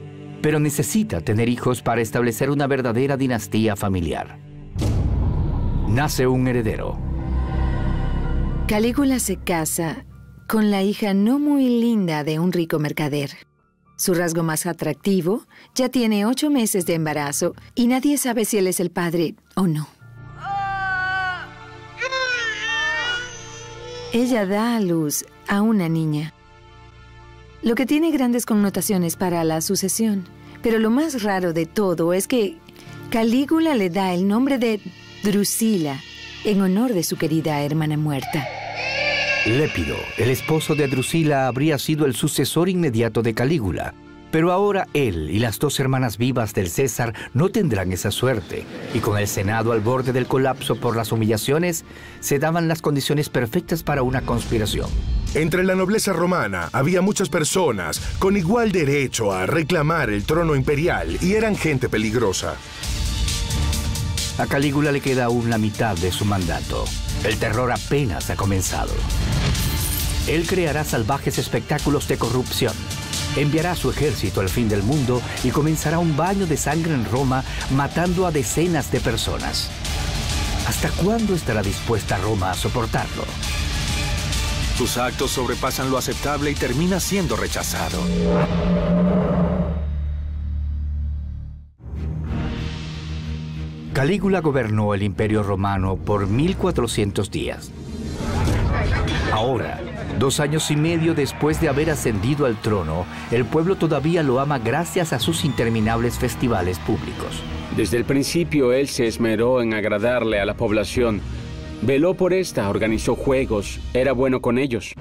pero necesita tener hijos para establecer una verdadera dinastía familiar. Nace un heredero. Calígula se casa con la hija no muy linda de un rico mercader. Su rasgo más atractivo ya tiene ocho meses de embarazo y nadie sabe si él es el padre o no. Ella da a luz a una niña, lo que tiene grandes connotaciones para la sucesión. Pero lo más raro de todo es que Calígula le da el nombre de Drusila en honor de su querida hermana muerta. Lépido, el esposo de Drusila, habría sido el sucesor inmediato de Calígula. Pero ahora él y las dos hermanas vivas del César no tendrán esa suerte, y con el Senado al borde del colapso por las humillaciones, se daban las condiciones perfectas para una conspiración. Entre la nobleza romana había muchas personas con igual derecho a reclamar el trono imperial y eran gente peligrosa. A Calígula le queda aún la mitad de su mandato. El terror apenas ha comenzado. Él creará salvajes espectáculos de corrupción enviará su ejército al fin del mundo y comenzará un baño de sangre en Roma, matando a decenas de personas. ¿Hasta cuándo estará dispuesta Roma a soportarlo? Tus actos sobrepasan lo aceptable y terminas siendo rechazado. Calígula gobernó el Imperio Romano por 1400 días. Ahora, dos años y medio después de haber ascendido al trono, el pueblo todavía lo ama gracias a sus interminables festivales públicos. Desde el principio él se esmeró en agradarle a la población. Veló por esta, organizó juegos, era bueno con ellos.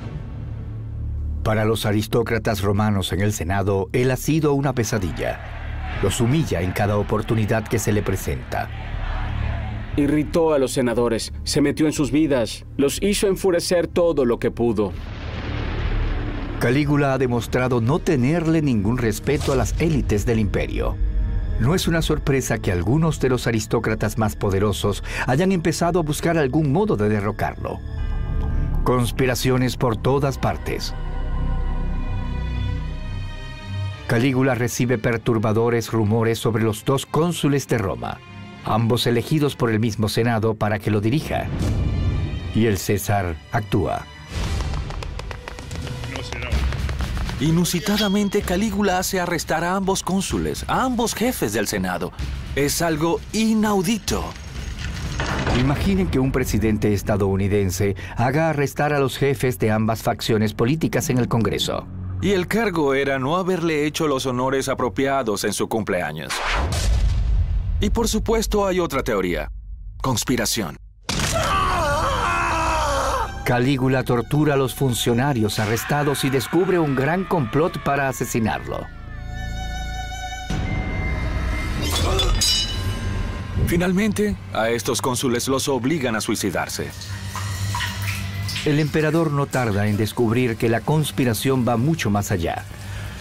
Para los aristócratas romanos en el Senado, él ha sido una pesadilla. Los humilla en cada oportunidad que se le presenta. Irritó a los senadores, se metió en sus vidas, los hizo enfurecer todo lo que pudo. Calígula ha demostrado no tenerle ningún respeto a las élites del imperio. No es una sorpresa que algunos de los aristócratas más poderosos hayan empezado a buscar algún modo de derrocarlo. Conspiraciones por todas partes. Calígula recibe perturbadores rumores sobre los dos cónsules de Roma, ambos elegidos por el mismo Senado para que lo dirija. Y el César actúa. Inusitadamente, Calígula hace arrestar a ambos cónsules, a ambos jefes del Senado. Es algo inaudito. Imaginen que un presidente estadounidense haga arrestar a los jefes de ambas facciones políticas en el Congreso. Y el cargo era no haberle hecho los honores apropiados en su cumpleaños. Y por supuesto hay otra teoría. Conspiración. Calígula tortura a los funcionarios arrestados y descubre un gran complot para asesinarlo. Finalmente, a estos cónsules los obligan a suicidarse. El emperador no tarda en descubrir que la conspiración va mucho más allá.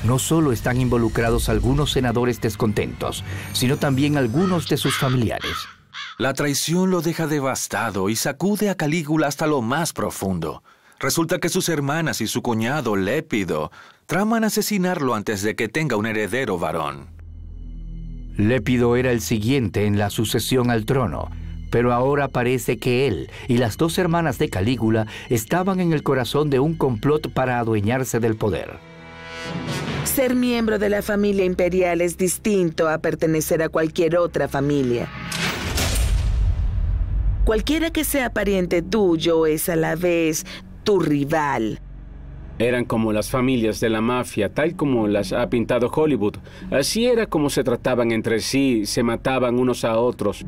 No solo están involucrados algunos senadores descontentos, sino también algunos de sus familiares. La traición lo deja devastado y sacude a Calígula hasta lo más profundo. Resulta que sus hermanas y su cuñado Lépido traman asesinarlo antes de que tenga un heredero varón. Lépido era el siguiente en la sucesión al trono, pero ahora parece que él y las dos hermanas de Calígula estaban en el corazón de un complot para adueñarse del poder. Ser miembro de la familia imperial es distinto a pertenecer a cualquier otra familia. Cualquiera que sea pariente tuyo es a la vez tu rival. Eran como las familias de la mafia, tal como las ha pintado Hollywood. Así era como se trataban entre sí, se mataban unos a otros.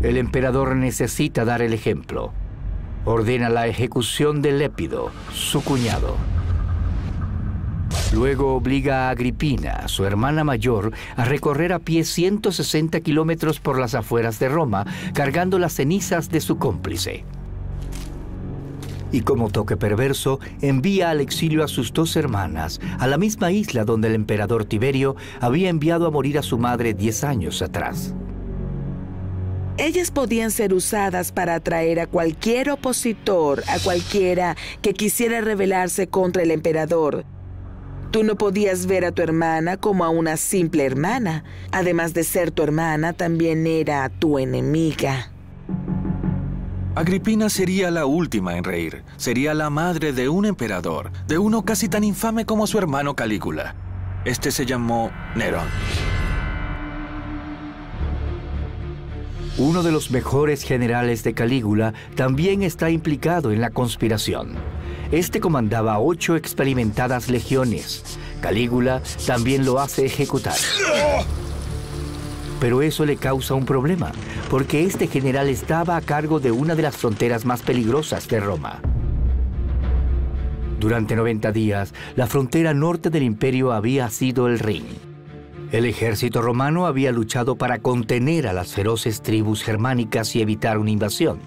El emperador necesita dar el ejemplo. Ordena la ejecución de Lépido, su cuñado. Luego obliga a Agripina, su hermana mayor, a recorrer a pie 160 kilómetros por las afueras de Roma, cargando las cenizas de su cómplice. Y como toque perverso, envía al exilio a sus dos hermanas, a la misma isla donde el emperador Tiberio había enviado a morir a su madre 10 años atrás. Ellas podían ser usadas para atraer a cualquier opositor, a cualquiera que quisiera rebelarse contra el emperador. Tú no podías ver a tu hermana como a una simple hermana. Además de ser tu hermana, también era tu enemiga. Agripina sería la última en reír. Sería la madre de un emperador, de uno casi tan infame como su hermano Calígula. Este se llamó Nerón. Uno de los mejores generales de Calígula también está implicado en la conspiración. Este comandaba ocho experimentadas legiones. Calígula también lo hace ejecutar. Pero eso le causa un problema, porque este general estaba a cargo de una de las fronteras más peligrosas de Roma. Durante 90 días, la frontera norte del imperio había sido el Rin. El ejército romano había luchado para contener a las feroces tribus germánicas y evitar una invasión.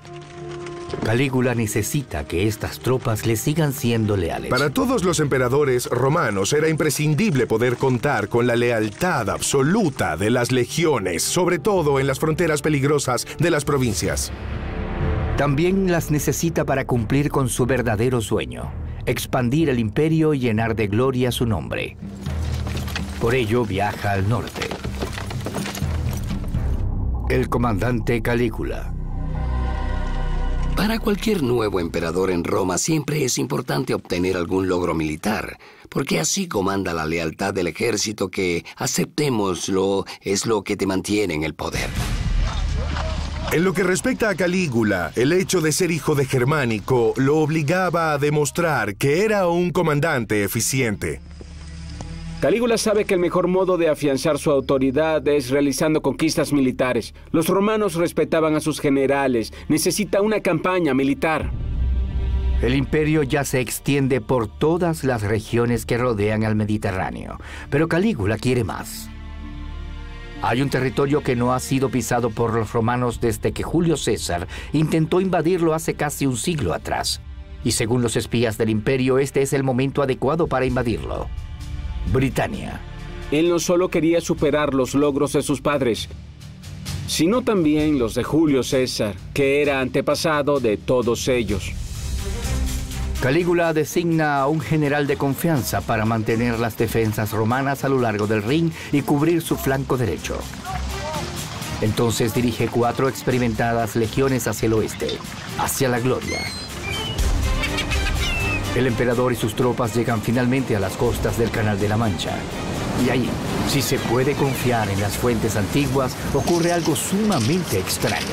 Calígula necesita que estas tropas le sigan siendo leales. Para todos los emperadores romanos era imprescindible poder contar con la lealtad absoluta de las legiones, sobre todo en las fronteras peligrosas de las provincias. También las necesita para cumplir con su verdadero sueño, expandir el imperio y llenar de gloria su nombre. Por ello viaja al norte. El comandante Calígula Para cualquier nuevo emperador en Roma siempre es importante obtener algún logro militar, porque así comanda la lealtad del ejército que, aceptémoslo, es lo que te mantiene en el poder. En lo que respecta a Calígula, el hecho de ser hijo de Germánico lo obligaba a demostrar que era un comandante eficiente. Calígula sabe que el mejor modo de afianzar su autoridad es realizando conquistas militares. Los romanos respetaban a sus generales. Necesita una campaña militar. El imperio ya se extiende por todas las regiones que rodean al Mediterráneo, pero Calígula quiere más. Hay un territorio que no ha sido pisado por los romanos desde que Julio César intentó invadirlo hace casi un siglo atrás. Y según los espías del imperio, este es el momento adecuado para invadirlo. Britania. Él no solo quería superar los logros de sus padres, sino también los de Julio César, que era antepasado de todos ellos. Calígula designa a un general de confianza para mantener las defensas romanas a lo largo del Rin y cubrir su flanco derecho. Entonces dirige cuatro experimentadas legiones hacia el oeste, hacia la gloria. El emperador y sus tropas llegan finalmente a las costas del Canal de la Mancha. Y ahí, si se puede confiar en las fuentes antiguas, ocurre algo sumamente extraño.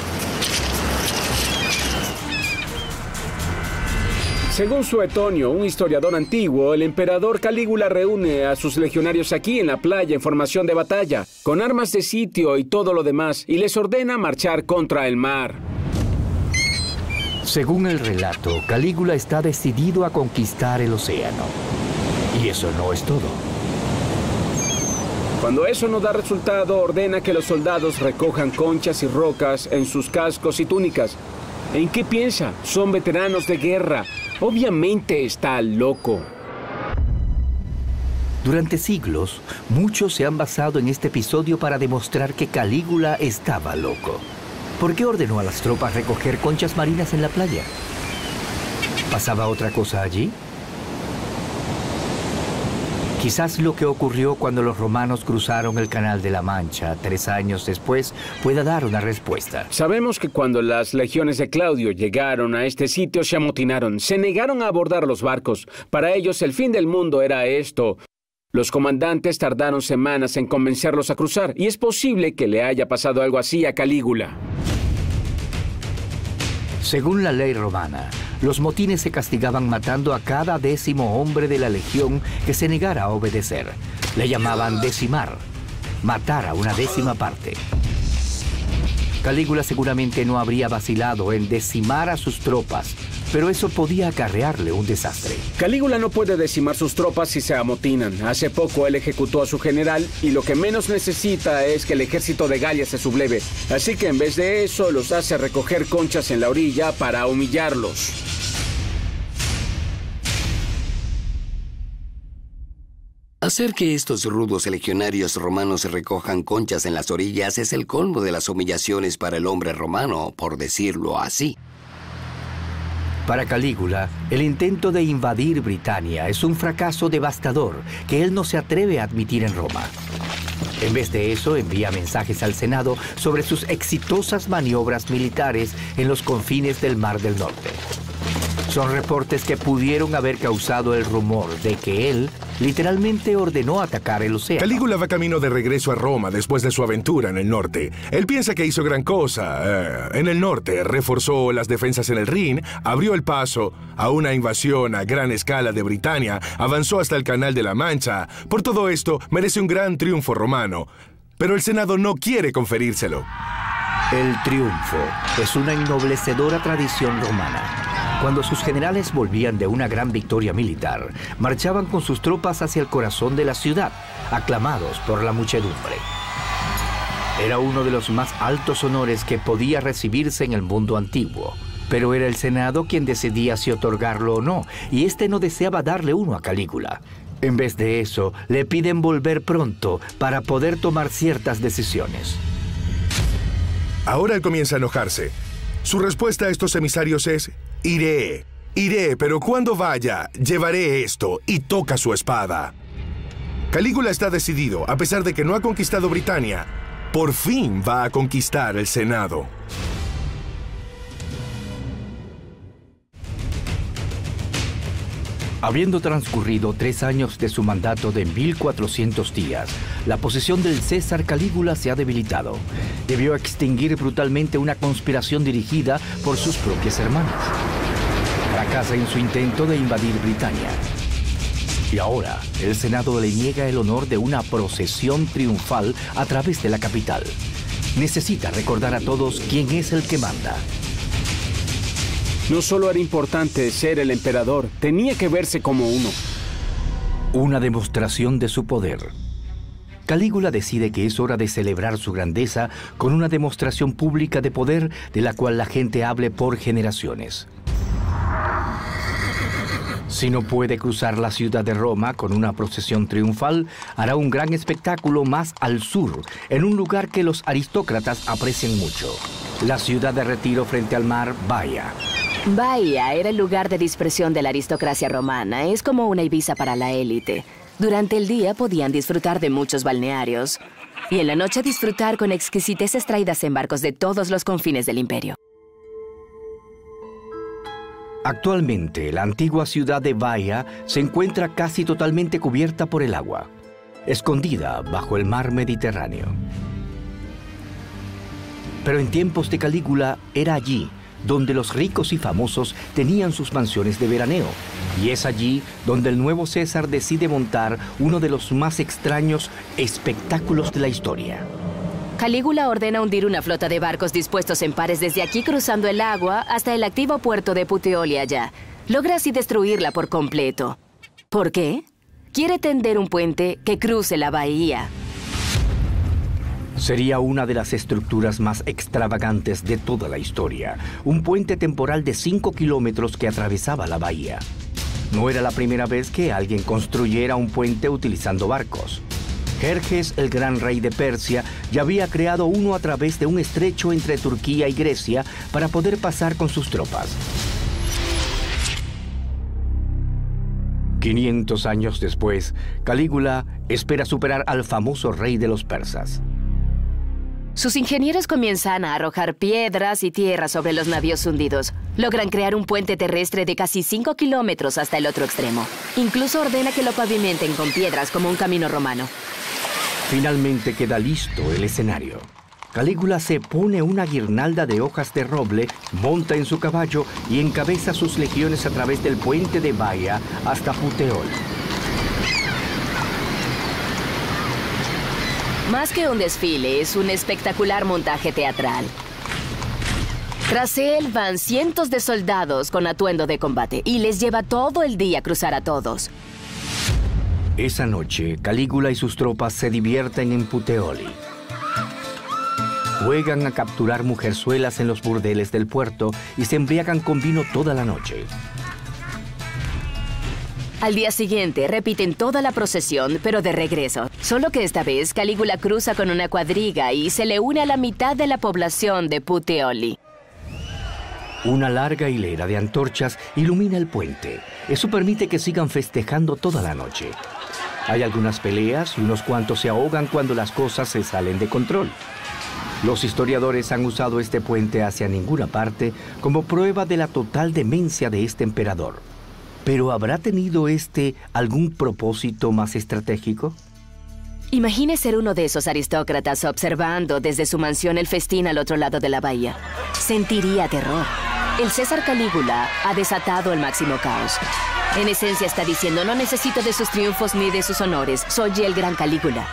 Según Suetonio, un historiador antiguo, el emperador Calígula reúne a sus legionarios aquí en la playa en formación de batalla, con armas de sitio y todo lo demás, y les ordena marchar contra el mar. Según el relato, Calígula está decidido a conquistar el océano. Y eso no es todo. Cuando eso no da resultado, ordena que los soldados recojan conchas y rocas en sus cascos y túnicas. ¿En qué piensa? Son veteranos de guerra. Obviamente está loco. Durante siglos, muchos se han basado en este episodio para demostrar que Calígula estaba loco. ¿Por qué ordenó a las tropas recoger conchas marinas en la playa? ¿Pasaba otra cosa allí? Quizás lo que ocurrió cuando los romanos cruzaron el Canal de la Mancha tres años después pueda dar una respuesta. Sabemos que cuando las legiones de Claudio llegaron a este sitio se amotinaron, se negaron a abordar los barcos. Para ellos el fin del mundo era esto. Los comandantes tardaron semanas en convencerlos a cruzar y es posible que le haya pasado algo así a Calígula. Según la ley romana, los motines se castigaban matando a cada décimo hombre de la legión que se negara a obedecer. Le llamaban decimar, matar a una décima parte. Calígula seguramente no habría vacilado en decimar a sus tropas, pero eso podía acarrearle un desastre. Calígula no puede decimar sus tropas si se amotinan. Hace poco él ejecutó a su general y lo que menos necesita es que el ejército de Galia se subleve. Así que en vez de eso los hace recoger conchas en la orilla para humillarlos. Hacer que estos rudos legionarios romanos recojan conchas en las orillas es el colmo de las humillaciones para el hombre romano, por decirlo así. Para Calígula, el intento de invadir Britania es un fracaso devastador que él no se atreve a admitir en Roma. En vez de eso, envía mensajes al Senado sobre sus exitosas maniobras militares en los confines del Mar del Norte. Son reportes que pudieron haber causado el rumor de que él literalmente ordenó atacar el océano. Calígula va camino de regreso a Roma después de su aventura en el norte. Él piensa que hizo gran cosa. eh, en el norte reforzó las defensas en el Rin, abrió el paso a una invasión a gran escala de Britania, avanzó hasta el Canal de la Mancha. Por todo esto, merece un gran triunfo romano. Pero el Senado no quiere conferírselo. El triunfo es una ennoblecedora tradición romana. Cuando sus generales volvían de una gran victoria militar, marchaban con sus tropas hacia el corazón de la ciudad, aclamados por la muchedumbre. Era uno de los más altos honores que podía recibirse en el mundo antiguo. Pero era el Senado quien decidía si otorgarlo o no, y este no deseaba darle uno a Calígula. En vez de eso, le piden volver pronto para poder tomar ciertas decisiones. Ahora él comienza a enojarse. Su respuesta a estos emisarios es, iré, iré, pero cuando vaya, llevaré esto y toca su espada. Calígula está decidido, a pesar de que no ha conquistado Britania, por fin va a conquistar el Senado. Habiendo transcurrido tres años de su mandato de 1400 días, la posición del César Calígula se ha debilitado. Debió extinguir brutalmente una conspiración dirigida por sus propias hermanas. Fracasa en su intento de invadir Britania. Y ahora, el Senado le niega el honor de una procesión triunfal a través de la capital. Necesita recordar a todos quién es el que manda. No solo era importante ser el emperador, tenía que verse como uno. Una demostración de su poder. Calígula decide que es hora de celebrar su grandeza con una demostración pública de poder de la cual la gente hable por generaciones. Si no puede cruzar la ciudad de Roma con una procesión triunfal, hará un gran espectáculo más al sur, en un lugar que los aristócratas aprecian mucho, la ciudad de retiro frente al mar Baia. Bahía era el lugar de dispersión de la aristocracia romana. Es como una Ibiza para la élite. Durante el día podían disfrutar de muchos balnearios y en la noche disfrutar con exquisiteces traídas en barcos de todos los confines del imperio. Actualmente, la antigua ciudad de Bahía se encuentra casi totalmente cubierta por el agua, escondida bajo el mar Mediterráneo. Pero en tiempos de Calígula era allí donde los ricos y famosos tenían sus mansiones de veraneo. Y es allí donde el nuevo César decide montar uno de los más extraños espectáculos de la historia. Calígula ordena hundir una flota de barcos dispuestos en pares desde aquí cruzando el agua hasta el activo puerto de Puteoli allá. Logra así destruirla por completo. ¿Por qué? Quiere tender un puente que cruce la bahía. Sería una de las estructuras más extravagantes de toda la historia, un puente temporal de 5 kilómetros que atravesaba la bahía. No era la primera vez que alguien construyera un puente utilizando barcos. Jerjes, el gran rey de Persia, ya había creado uno a través de un estrecho entre Turquía y Grecia para poder pasar con sus tropas. 500 años después, Calígula espera superar al famoso rey de los persas. Sus ingenieros comienzan a arrojar piedras y tierra sobre los navíos hundidos. Logran crear un puente terrestre de casi 5 kilómetros hasta el otro extremo. Incluso ordena que lo pavimenten con piedras como un camino romano. Finalmente queda listo el escenario. Calígula se pone una guirnalda de hojas de roble, monta en su caballo y encabeza sus legiones a través del puente de Baia hasta Puteol. Más que un desfile, es un espectacular montaje teatral. Tras él van cientos de soldados con atuendo de combate y les lleva todo el día cruzar a todos. Esa noche, Calígula y sus tropas se divierten en Puteoli. Juegan a capturar mujerzuelas en los burdeles del puerto y se embriagan con vino toda la noche. Al día siguiente repiten toda la procesión, pero de regreso. Solo que esta vez Calígula cruza con una cuadriga y se le une a la mitad de la población de Puteoli. Una larga hilera de antorchas ilumina el puente. Eso permite que sigan festejando toda la noche. Hay algunas peleas y unos cuantos se ahogan cuando las cosas se salen de control. Los historiadores han usado este puente hacia ninguna parte como prueba de la total demencia de este emperador. Pero ¿habrá tenido este algún propósito más estratégico? Imagine ser uno de esos aristócratas observando desde su mansión el festín al otro lado de la bahía. Sentiría terror. El César Calígula ha desatado el máximo caos. En esencia está diciendo, no necesito de sus triunfos ni de sus honores, soy el gran Calígula.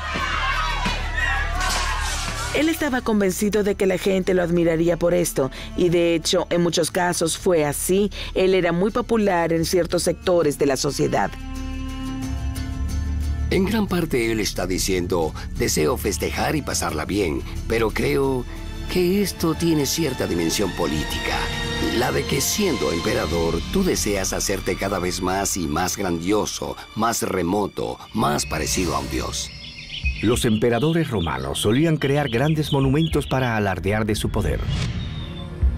Él estaba convencido de que la gente lo admiraría por esto, y de hecho, en muchos casos fue así. Él era muy popular en ciertos sectores de la sociedad. En gran parte él está diciendo, deseo festejar y pasarla bien, pero creo que esto tiene cierta dimensión política. La de que siendo emperador, tú deseas hacerte cada vez más y más grandioso, más remoto, más parecido a un dios. Los emperadores romanos solían crear grandes monumentos para alardear de su poder.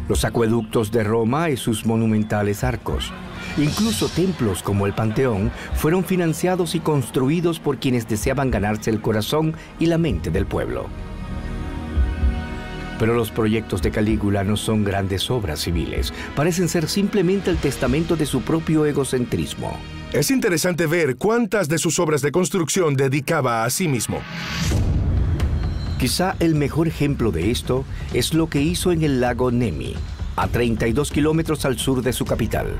Los acueductos de Roma y sus monumentales arcos. Incluso templos como el Panteón fueron financiados y construidos por quienes deseaban ganarse el corazón y la mente del pueblo. Pero los proyectos de Calígula no son grandes obras civiles, parecen ser simplemente el testamento de su propio egocentrismo. Es interesante ver cuántas de sus obras de construcción dedicaba a sí mismo. Quizá el mejor ejemplo de esto es lo que hizo en el lago Nemi, a 32 kilómetros al sur de su capital.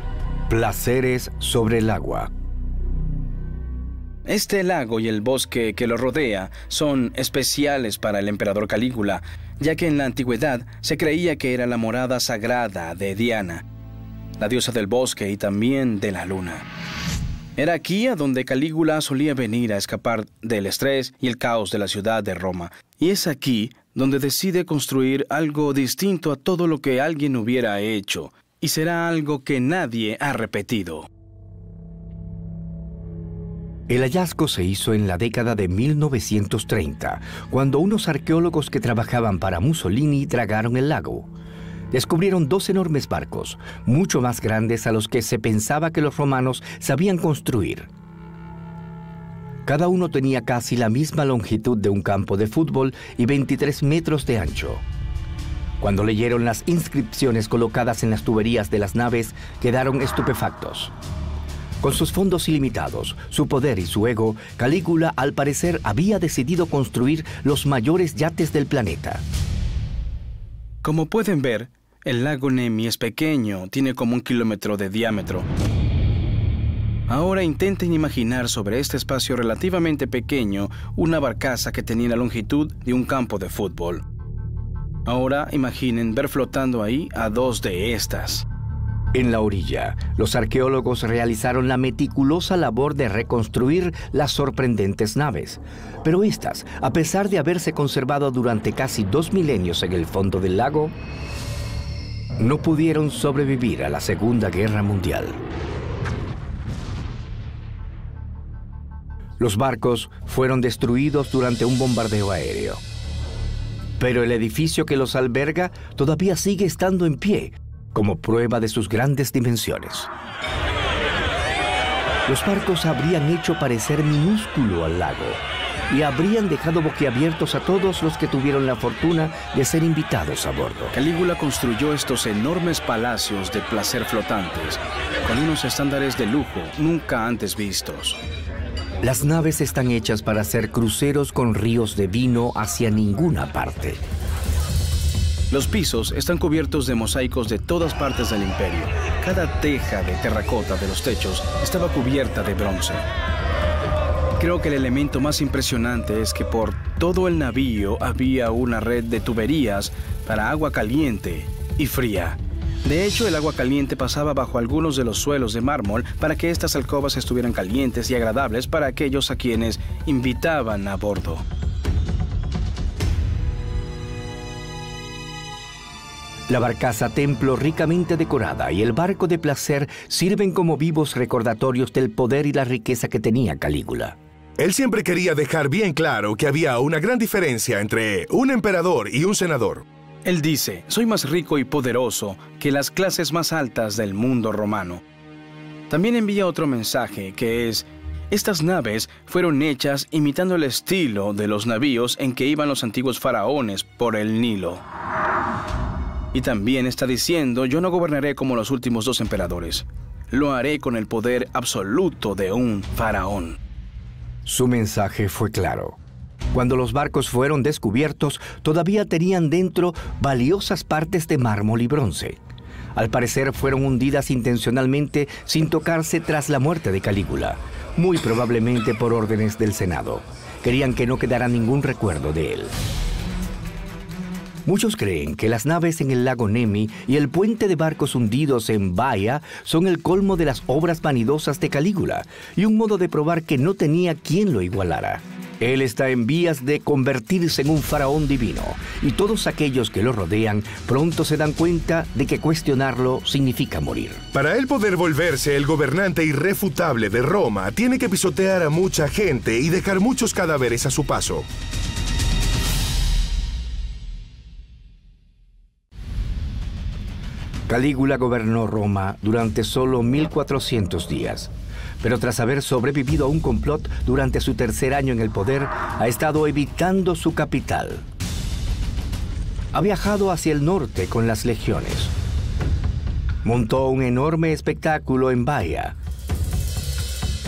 Placeres sobre el agua. Este lago y el bosque que lo rodea son especiales para el emperador Calígula, ya que en la antigüedad se creía que era la morada sagrada de Diana, la diosa del bosque y también de la luna. Era aquí a donde Calígula solía venir a escapar del estrés y el caos de la ciudad de Roma. Y es aquí donde decide construir algo distinto a todo lo que alguien hubiera hecho, y será algo que nadie ha repetido. El hallazgo se hizo en la década de 1930, cuando unos arqueólogos que trabajaban para Mussolini dragaron el lago descubrieron dos enormes barcos, mucho más grandes a los que se pensaba que los romanos sabían construir. Cada uno tenía casi la misma longitud de un campo de fútbol y 23 metros de ancho. Cuando leyeron las inscripciones colocadas en las tuberías de las naves, quedaron estupefactos. Con sus fondos ilimitados, su poder y su ego, Calígula al parecer había decidido construir los mayores yates del planeta. Como pueden ver, el lago Nemi es pequeño, tiene como un kilómetro de diámetro. Ahora intenten imaginar sobre este espacio relativamente pequeño una barcaza que tenía la longitud de un campo de fútbol. Ahora imaginen ver flotando ahí a dos de estas. En la orilla, los arqueólogos realizaron la meticulosa labor de reconstruir las sorprendentes naves. Pero estas, a pesar de haberse conservado durante casi dos milenios en el fondo del lago, no pudieron sobrevivir a la Segunda Guerra Mundial. Los barcos fueron destruidos durante un bombardeo aéreo. Pero el edificio que los alberga todavía sigue estando en pie, como prueba de sus grandes dimensiones. Los barcos habrían hecho parecer minúsculo al lago y habrían dejado boquiabiertos a todos los que tuvieron la fortuna de ser invitados a bordo. Calígula construyó estos enormes palacios de placer flotantes, con unos estándares de lujo nunca antes vistos. Las naves están hechas para hacer cruceros con ríos de vino hacia ninguna parte. Los pisos están cubiertos de mosaicos de todas partes del imperio. Cada teja de terracota de los techos estaba cubierta de bronce. Creo que el elemento más impresionante es que por todo el navío había una red de tuberías para agua caliente y fría. De hecho, el agua caliente pasaba bajo algunos de los suelos de mármol para que estas alcobas estuvieran calientes y agradables para aquellos a quienes invitaban a bordo. La barcaza templo ricamente decorada y el barco de placer sirven como vivos recordatorios del poder y la riqueza que tenía Calígula. Él siempre quería dejar bien claro que había una gran diferencia entre un emperador y un senador. Él dice, soy más rico y poderoso que las clases más altas del mundo romano. También envía otro mensaje que es, estas naves fueron hechas imitando el estilo de los navíos en que iban los antiguos faraones por el Nilo. Y también está diciendo, yo no gobernaré como los últimos dos emperadores. Lo haré con el poder absoluto de un faraón. Su mensaje fue claro. Cuando los barcos fueron descubiertos, todavía tenían dentro valiosas partes de mármol y bronce. Al parecer fueron hundidas intencionalmente sin tocarse tras la muerte de Calígula, muy probablemente por órdenes del Senado. Querían que no quedara ningún recuerdo de él. Muchos creen que las naves en el lago Nemi y el puente de barcos hundidos en Baia son el colmo de las obras vanidosas de Calígula y un modo de probar que no tenía quien lo igualara. Él está en vías de convertirse en un faraón divino y todos aquellos que lo rodean pronto se dan cuenta de que cuestionarlo significa morir. Para él poder volverse el gobernante irrefutable de Roma, tiene que pisotear a mucha gente y dejar muchos cadáveres a su paso. Calígula gobernó Roma durante solo 1400 días, pero tras haber sobrevivido a un complot durante su tercer año en el poder, ha estado evitando su capital. ha viajado hacia el norte con las legiones. Montó un enorme espectáculo en Bahía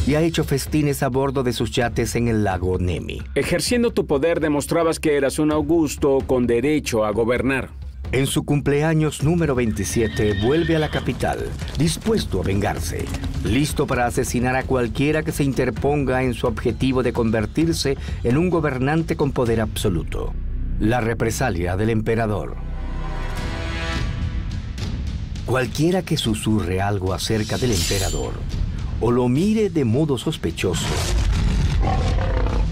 y ha hecho festines a bordo de sus yates en el lago Nemi. Ejerciendo tu poder demostrabas que eras un Augusto con derecho a gobernar. En su cumpleaños número 27 vuelve a la capital, dispuesto a vengarse, listo para asesinar a cualquiera que se interponga en su objetivo de convertirse en un gobernante con poder absoluto. La represalia del emperador. Cualquiera que susurre algo acerca del emperador o lo mire de modo sospechoso,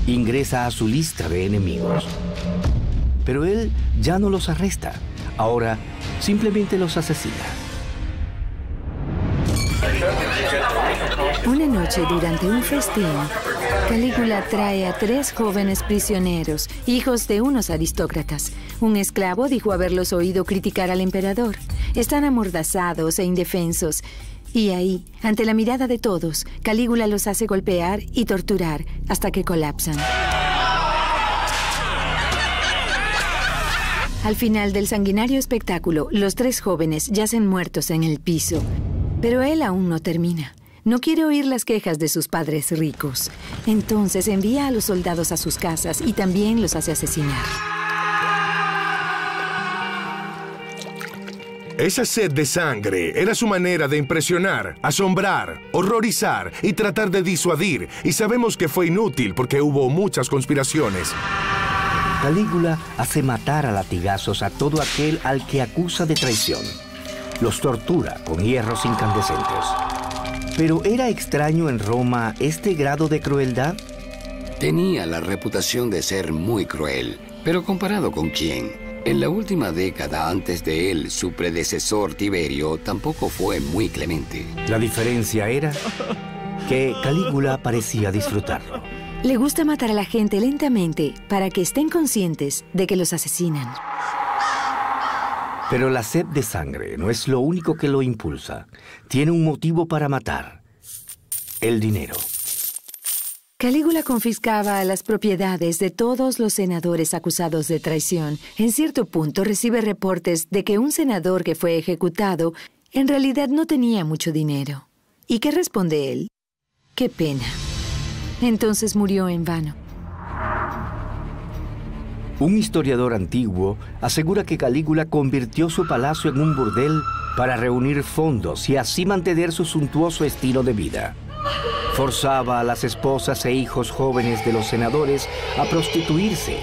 ingresa a su lista de enemigos. Pero él ya no los arresta Ahora simplemente los asesina. Una noche durante un festín, Calígula trae a tres jóvenes prisioneros, hijos de unos aristócratas. Un esclavo dijo haberlos oído criticar al emperador. Están amordazados e indefensos. Y ahí, ante la mirada de todos, Calígula los hace golpear y torturar hasta que colapsan. Al final del sanguinario espectáculo, los tres jóvenes yacen muertos en el piso. Pero él aún no termina. No quiere oír las quejas de sus padres ricos. Entonces envía a los soldados a sus casas y también los hace asesinar. Esa sed de sangre era su manera de impresionar, asombrar, horrorizar y tratar de disuadir. Y sabemos que fue inútil porque hubo muchas conspiraciones. Calígula hace matar a latigazos a todo aquel al que acusa de traición. Los tortura con hierros incandescentes. Pero ¿era extraño en Roma este grado de crueldad? Tenía la reputación de ser muy cruel, pero comparado con quién? En la última década antes de él, su predecesor Tiberio tampoco fue muy clemente. La diferencia era que Calígula parecía disfrutarlo. Le gusta matar a la gente lentamente para que estén conscientes de que los asesinan. Pero la sed de sangre no es lo único que lo impulsa. Tiene un motivo para matar. El dinero. Calígula confiscaba las propiedades de todos los senadores acusados de traición. En cierto punto recibe reportes de que un senador que fue ejecutado en realidad no tenía mucho dinero. ¿Y qué responde él? Qué pena. Entonces murió en vano. Un historiador antiguo asegura que Calígula convirtió su palacio en un burdel para reunir fondos y así mantener su suntuoso estilo de vida. Forzaba a las esposas e hijos jóvenes de los senadores a prostituirse.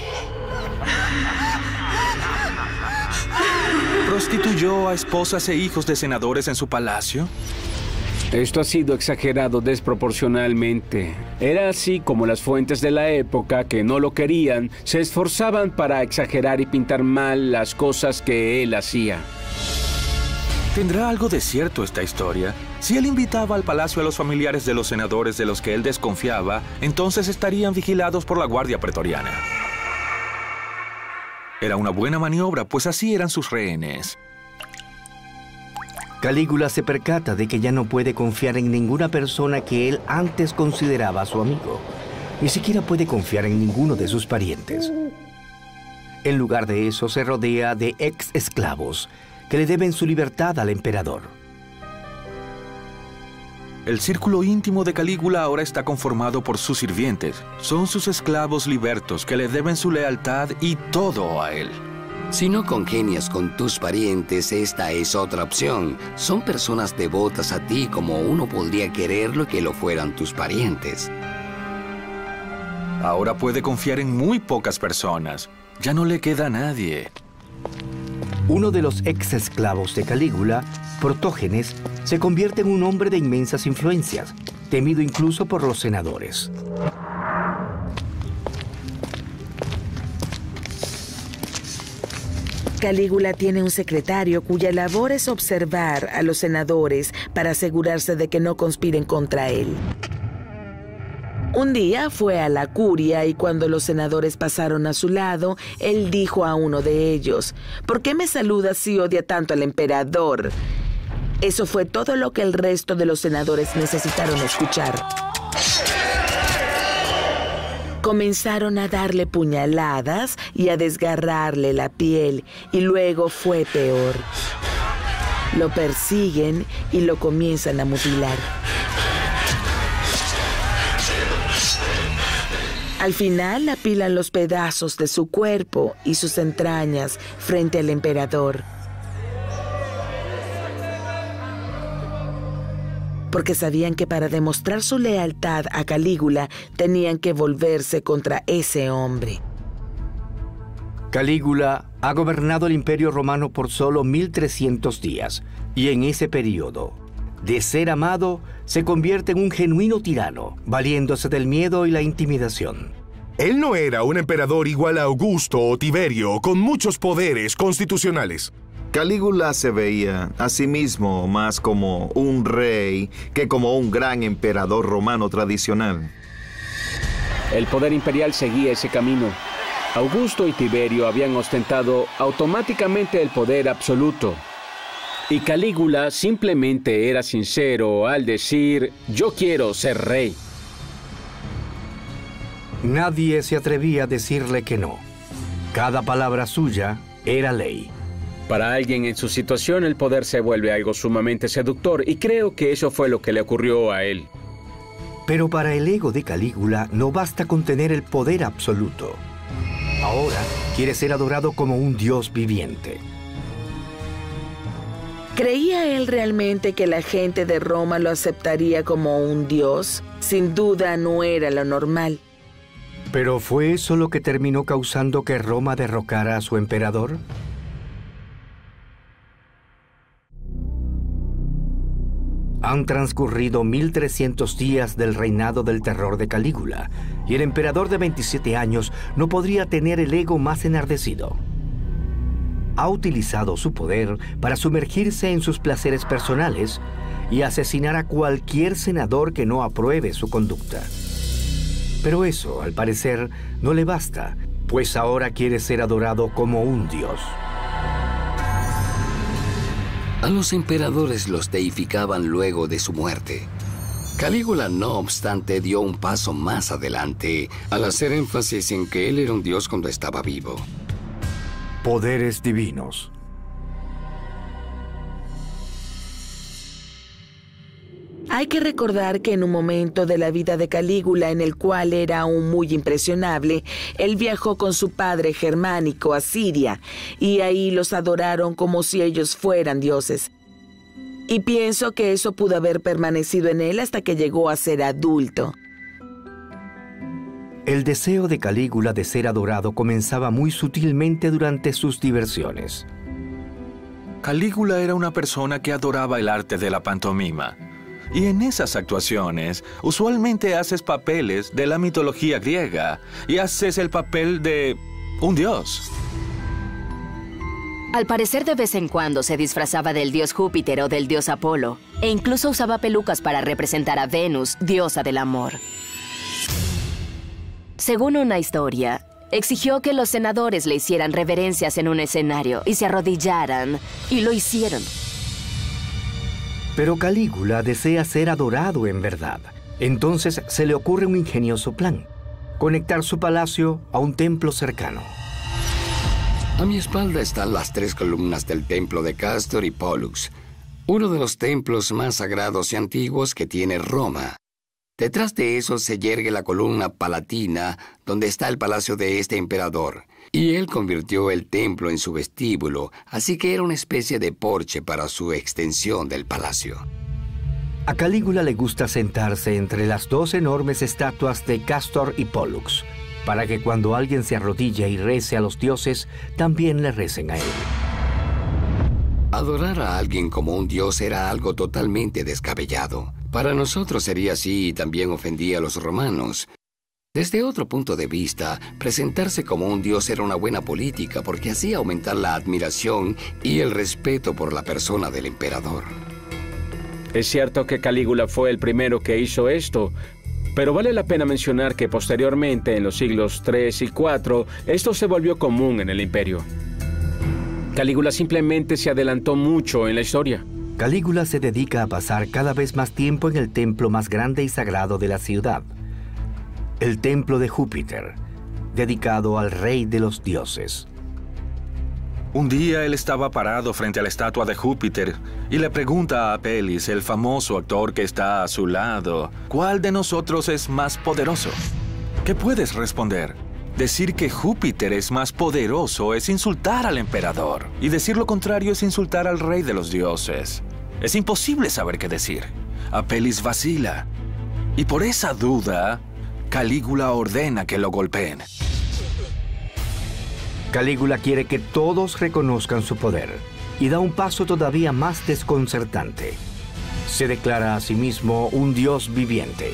¿Prostituyó a esposas e hijos de senadores en su palacio? Esto ha sido exagerado desproporcionalmente. Era así como las fuentes de la época, que no lo querían, se esforzaban para exagerar y pintar mal las cosas que él hacía. ¿Tendrá algo de cierto esta historia? Si él invitaba al palacio a los familiares de los senadores de los que él desconfiaba, entonces estarían vigilados por la Guardia Pretoriana. Era una buena maniobra, pues así eran sus rehenes. Calígula se percata de que ya no puede confiar en ninguna persona que él antes consideraba su amigo. Ni siquiera puede confiar en ninguno de sus parientes. En lugar de eso, se rodea de ex esclavos que le deben su libertad al emperador. El círculo íntimo de Calígula ahora está conformado por sus sirvientes. Son sus esclavos libertos que le deben su lealtad y todo a él. Si no congenias con tus parientes, esta es otra opción. Son personas devotas a ti como uno podría quererlo que lo fueran tus parientes. Ahora puede confiar en muy pocas personas. Ya no le queda a nadie. Uno de los ex esclavos de Calígula, Protógenes, se convierte en un hombre de inmensas influencias, temido incluso por los senadores. Calígula tiene un secretario cuya labor es observar a los senadores para asegurarse de que no conspiren contra él. Un día fue a la curia y cuando los senadores pasaron a su lado, él dijo a uno de ellos, ¿por qué me saludas si odia tanto al emperador? Eso fue todo lo que el resto de los senadores necesitaron escuchar. Comenzaron a darle puñaladas y a desgarrarle la piel y luego fue peor. Lo persiguen y lo comienzan a mutilar. Al final apilan los pedazos de su cuerpo y sus entrañas frente al emperador. Porque sabían que para demostrar su lealtad a Calígula tenían que volverse contra ese hombre. Calígula ha gobernado el imperio romano por solo 1300 días y en ese periodo, de ser amado, se convierte en un genuino tirano, valiéndose del miedo y la intimidación. Él no era un emperador igual a Augusto o Tiberio, con muchos poderes constitucionales. Calígula se veía a sí mismo más como un rey que como un gran emperador romano tradicional. El poder imperial seguía ese camino. Augusto y Tiberio habían ostentado automáticamente el poder absoluto. Y Calígula simplemente era sincero al decir, yo quiero ser rey. Nadie se atrevía a decirle que no. Cada palabra suya era ley. Para alguien en su situación el poder se vuelve algo sumamente seductor y creo que eso fue lo que le ocurrió a él. Pero para el ego de Calígula no basta con tener el poder absoluto. Ahora quiere ser adorado como un dios viviente. ¿Creía él realmente que la gente de Roma lo aceptaría como un dios? Sin duda no era lo normal. ¿Pero fue eso lo que terminó causando que Roma derrocara a su emperador? Han transcurrido 1300 días del reinado del terror de Calígula, y el emperador de 27 años no podría tener el ego más enardecido. Ha utilizado su poder para sumergirse en sus placeres personales y asesinar a cualquier senador que no apruebe su conducta. Pero eso, al parecer, no le basta, pues ahora quiere ser adorado como un dios. A los emperadores los deificaban luego de su muerte. Calígula, no obstante, dio un paso más adelante al hacer énfasis en que él era un dios cuando estaba vivo. Poderes divinos. Hay que recordar que en un momento de la vida de Calígula en el cual era aún muy impresionable, él viajó con su padre germánico a Siria y ahí los adoraron como si ellos fueran dioses. Y pienso que eso pudo haber permanecido en él hasta que llegó a ser adulto. El deseo de Calígula de ser adorado comenzaba muy sutilmente durante sus diversiones. Calígula era una persona que adoraba el arte de la pantomima. Y en esas actuaciones, usualmente haces papeles de la mitología griega y haces el papel de un dios. Al parecer de vez en cuando se disfrazaba del dios Júpiter o del dios Apolo, e incluso usaba pelucas para representar a Venus, diosa del amor. Según una historia, exigió que los senadores le hicieran reverencias en un escenario y se arrodillaran, y lo hicieron. Pero Calígula desea ser adorado en verdad. Entonces se le ocurre un ingenioso plan. Conectar su palacio a un templo cercano. A mi espalda están las tres columnas del templo de Castor y Pollux, uno de los templos más sagrados y antiguos que tiene Roma. Detrás de eso se yergue la columna palatina, donde está el palacio de este emperador, y él convirtió el templo en su vestíbulo, así que era una especie de porche para su extensión del palacio. A Calígula le gusta sentarse entre las dos enormes estatuas de Castor y Pollux, para que cuando alguien se arrodille y rece a los dioses, también le recen a él. Adorar a alguien como un dios era algo totalmente descabellado. Para nosotros sería así y también ofendía a los romanos, desde otro punto de vista, presentarse como un dios era una buena política porque hacía aumentar la admiración y el respeto por la persona del emperador. Es cierto que Calígula fue el primero que hizo esto, pero vale la pena mencionar que posteriormente, en los siglos 3 y 4, esto se volvió común en el imperio. Calígula simplemente se adelantó mucho en la historia. Calígula se dedica a pasar cada vez más tiempo en el templo más grande y sagrado de la ciudad, el templo de Júpiter, dedicado al rey de los dioses. Un día él estaba parado frente a la estatua de Júpiter y le pregunta a Apelis, el famoso actor que está a su lado, ¿cuál de nosotros es más poderoso? ¿Qué puedes responder? Decir que Júpiter es más poderoso es insultar al emperador, y decir lo contrario es insultar al rey de los dioses. Es imposible saber qué decir. Apelis vacila, y por esa duda, Calígula ordena que lo golpeen. Calígula quiere que todos reconozcan su poder y da un paso todavía más desconcertante. Se declara a sí mismo un dios viviente.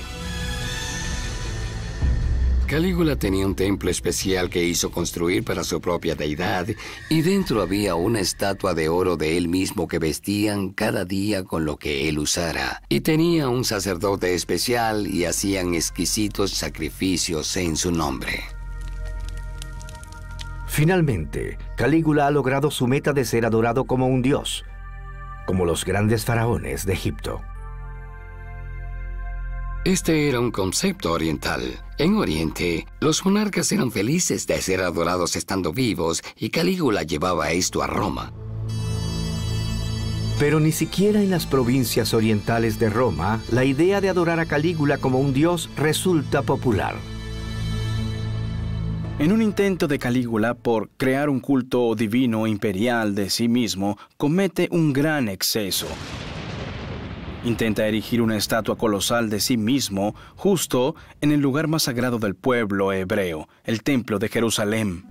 Calígula tenía un templo especial que hizo construir para su propia deidad y dentro había una estatua de oro de él mismo que vestían cada día con lo que él usara. Y tenía un sacerdote especial y hacían exquisitos sacrificios en su nombre. Finalmente, Calígula ha logrado su meta de ser adorado como un dios, como los grandes faraones de Egipto. Este era un concepto oriental. En Oriente, los monarcas eran felices de ser adorados estando vivos y Calígula llevaba esto a Roma. Pero ni siquiera en las provincias orientales de Roma, la idea de adorar a Calígula como un dios resulta popular. En un intento de Calígula por crear un culto divino imperial de sí mismo, comete un gran exceso. Intenta erigir una estatua colosal de sí mismo justo en el lugar más sagrado del pueblo hebreo, el Templo de Jerusalén.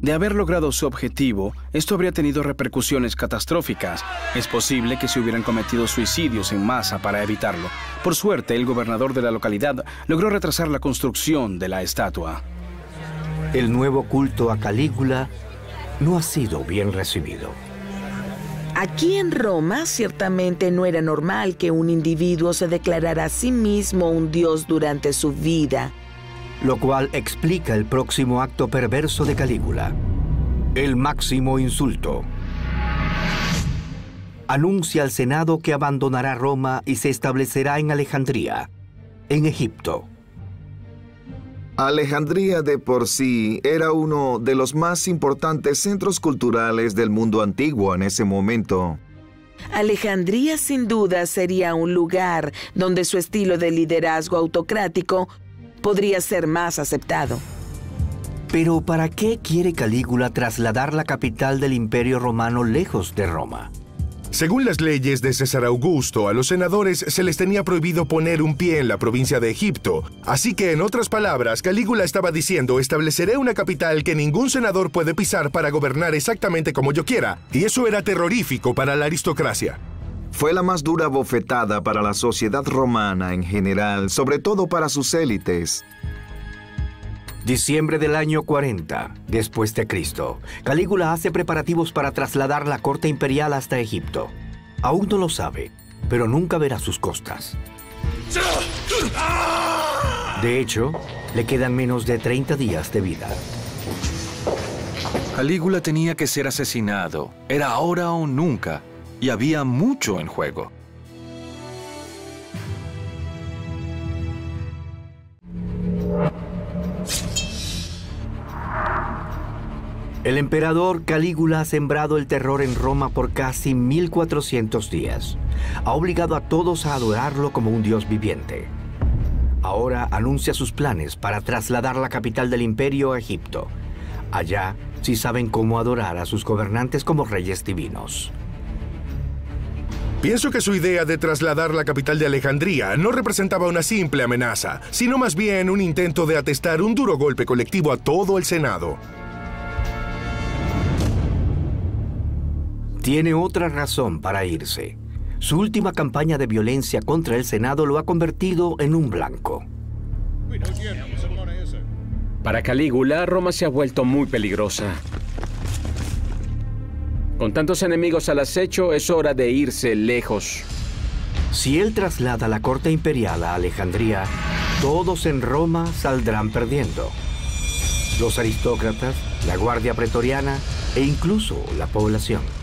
De haber logrado su objetivo, esto habría tenido repercusiones catastróficas. Es posible que se hubieran cometido suicidios en masa para evitarlo. Por suerte, el gobernador de la localidad logró retrasar la construcción de la estatua. El nuevo culto a Calígula no ha sido bien recibido. Aquí en Roma ciertamente no era normal que un individuo se declarara a sí mismo un dios durante su vida. Lo cual explica el próximo acto perverso de Calígula. El máximo insulto. Anuncia al Senado que abandonará Roma y se establecerá en Alejandría, en Egipto. Alejandría de por sí era uno de los más importantes centros culturales del mundo antiguo en ese momento. Alejandría sin duda sería un lugar donde su estilo de liderazgo autocrático podría ser más aceptado. Pero ¿para qué quiere Calígula trasladar la capital del imperio romano lejos de Roma? Según las leyes de César Augusto, a los senadores se les tenía prohibido poner un pie en la provincia de Egipto. Así que, en otras palabras, Calígula estaba diciendo, estableceré una capital que ningún senador puede pisar para gobernar exactamente como yo quiera. Y eso era terrorífico para la aristocracia. Fue la más dura bofetada para la sociedad romana en general, sobre todo para sus élites. Diciembre del año 40, después de Cristo, Calígula hace preparativos para trasladar la corte imperial hasta Egipto. Aún no lo sabe, pero nunca verá sus costas. De hecho, le quedan menos de 30 días de vida. Calígula tenía que ser asesinado. Era ahora o nunca. Y había mucho en juego. El emperador Calígula ha sembrado el terror en Roma por casi 1400 días. Ha obligado a todos a adorarlo como un dios viviente. Ahora anuncia sus planes para trasladar la capital del imperio a Egipto. Allá sí saben cómo adorar a sus gobernantes como reyes divinos. Pienso que su idea de trasladar la capital de Alejandría no representaba una simple amenaza, sino más bien un intento de atestar un duro golpe colectivo a todo el Senado. Tiene otra razón para irse. Su última campaña de violencia contra el Senado lo ha convertido en un blanco. Para Calígula, Roma se ha vuelto muy peligrosa. Con tantos enemigos al acecho, es hora de irse lejos. Si él traslada la corte imperial a Alejandría, todos en Roma saldrán perdiendo. Los aristócratas, la guardia pretoriana e incluso la población.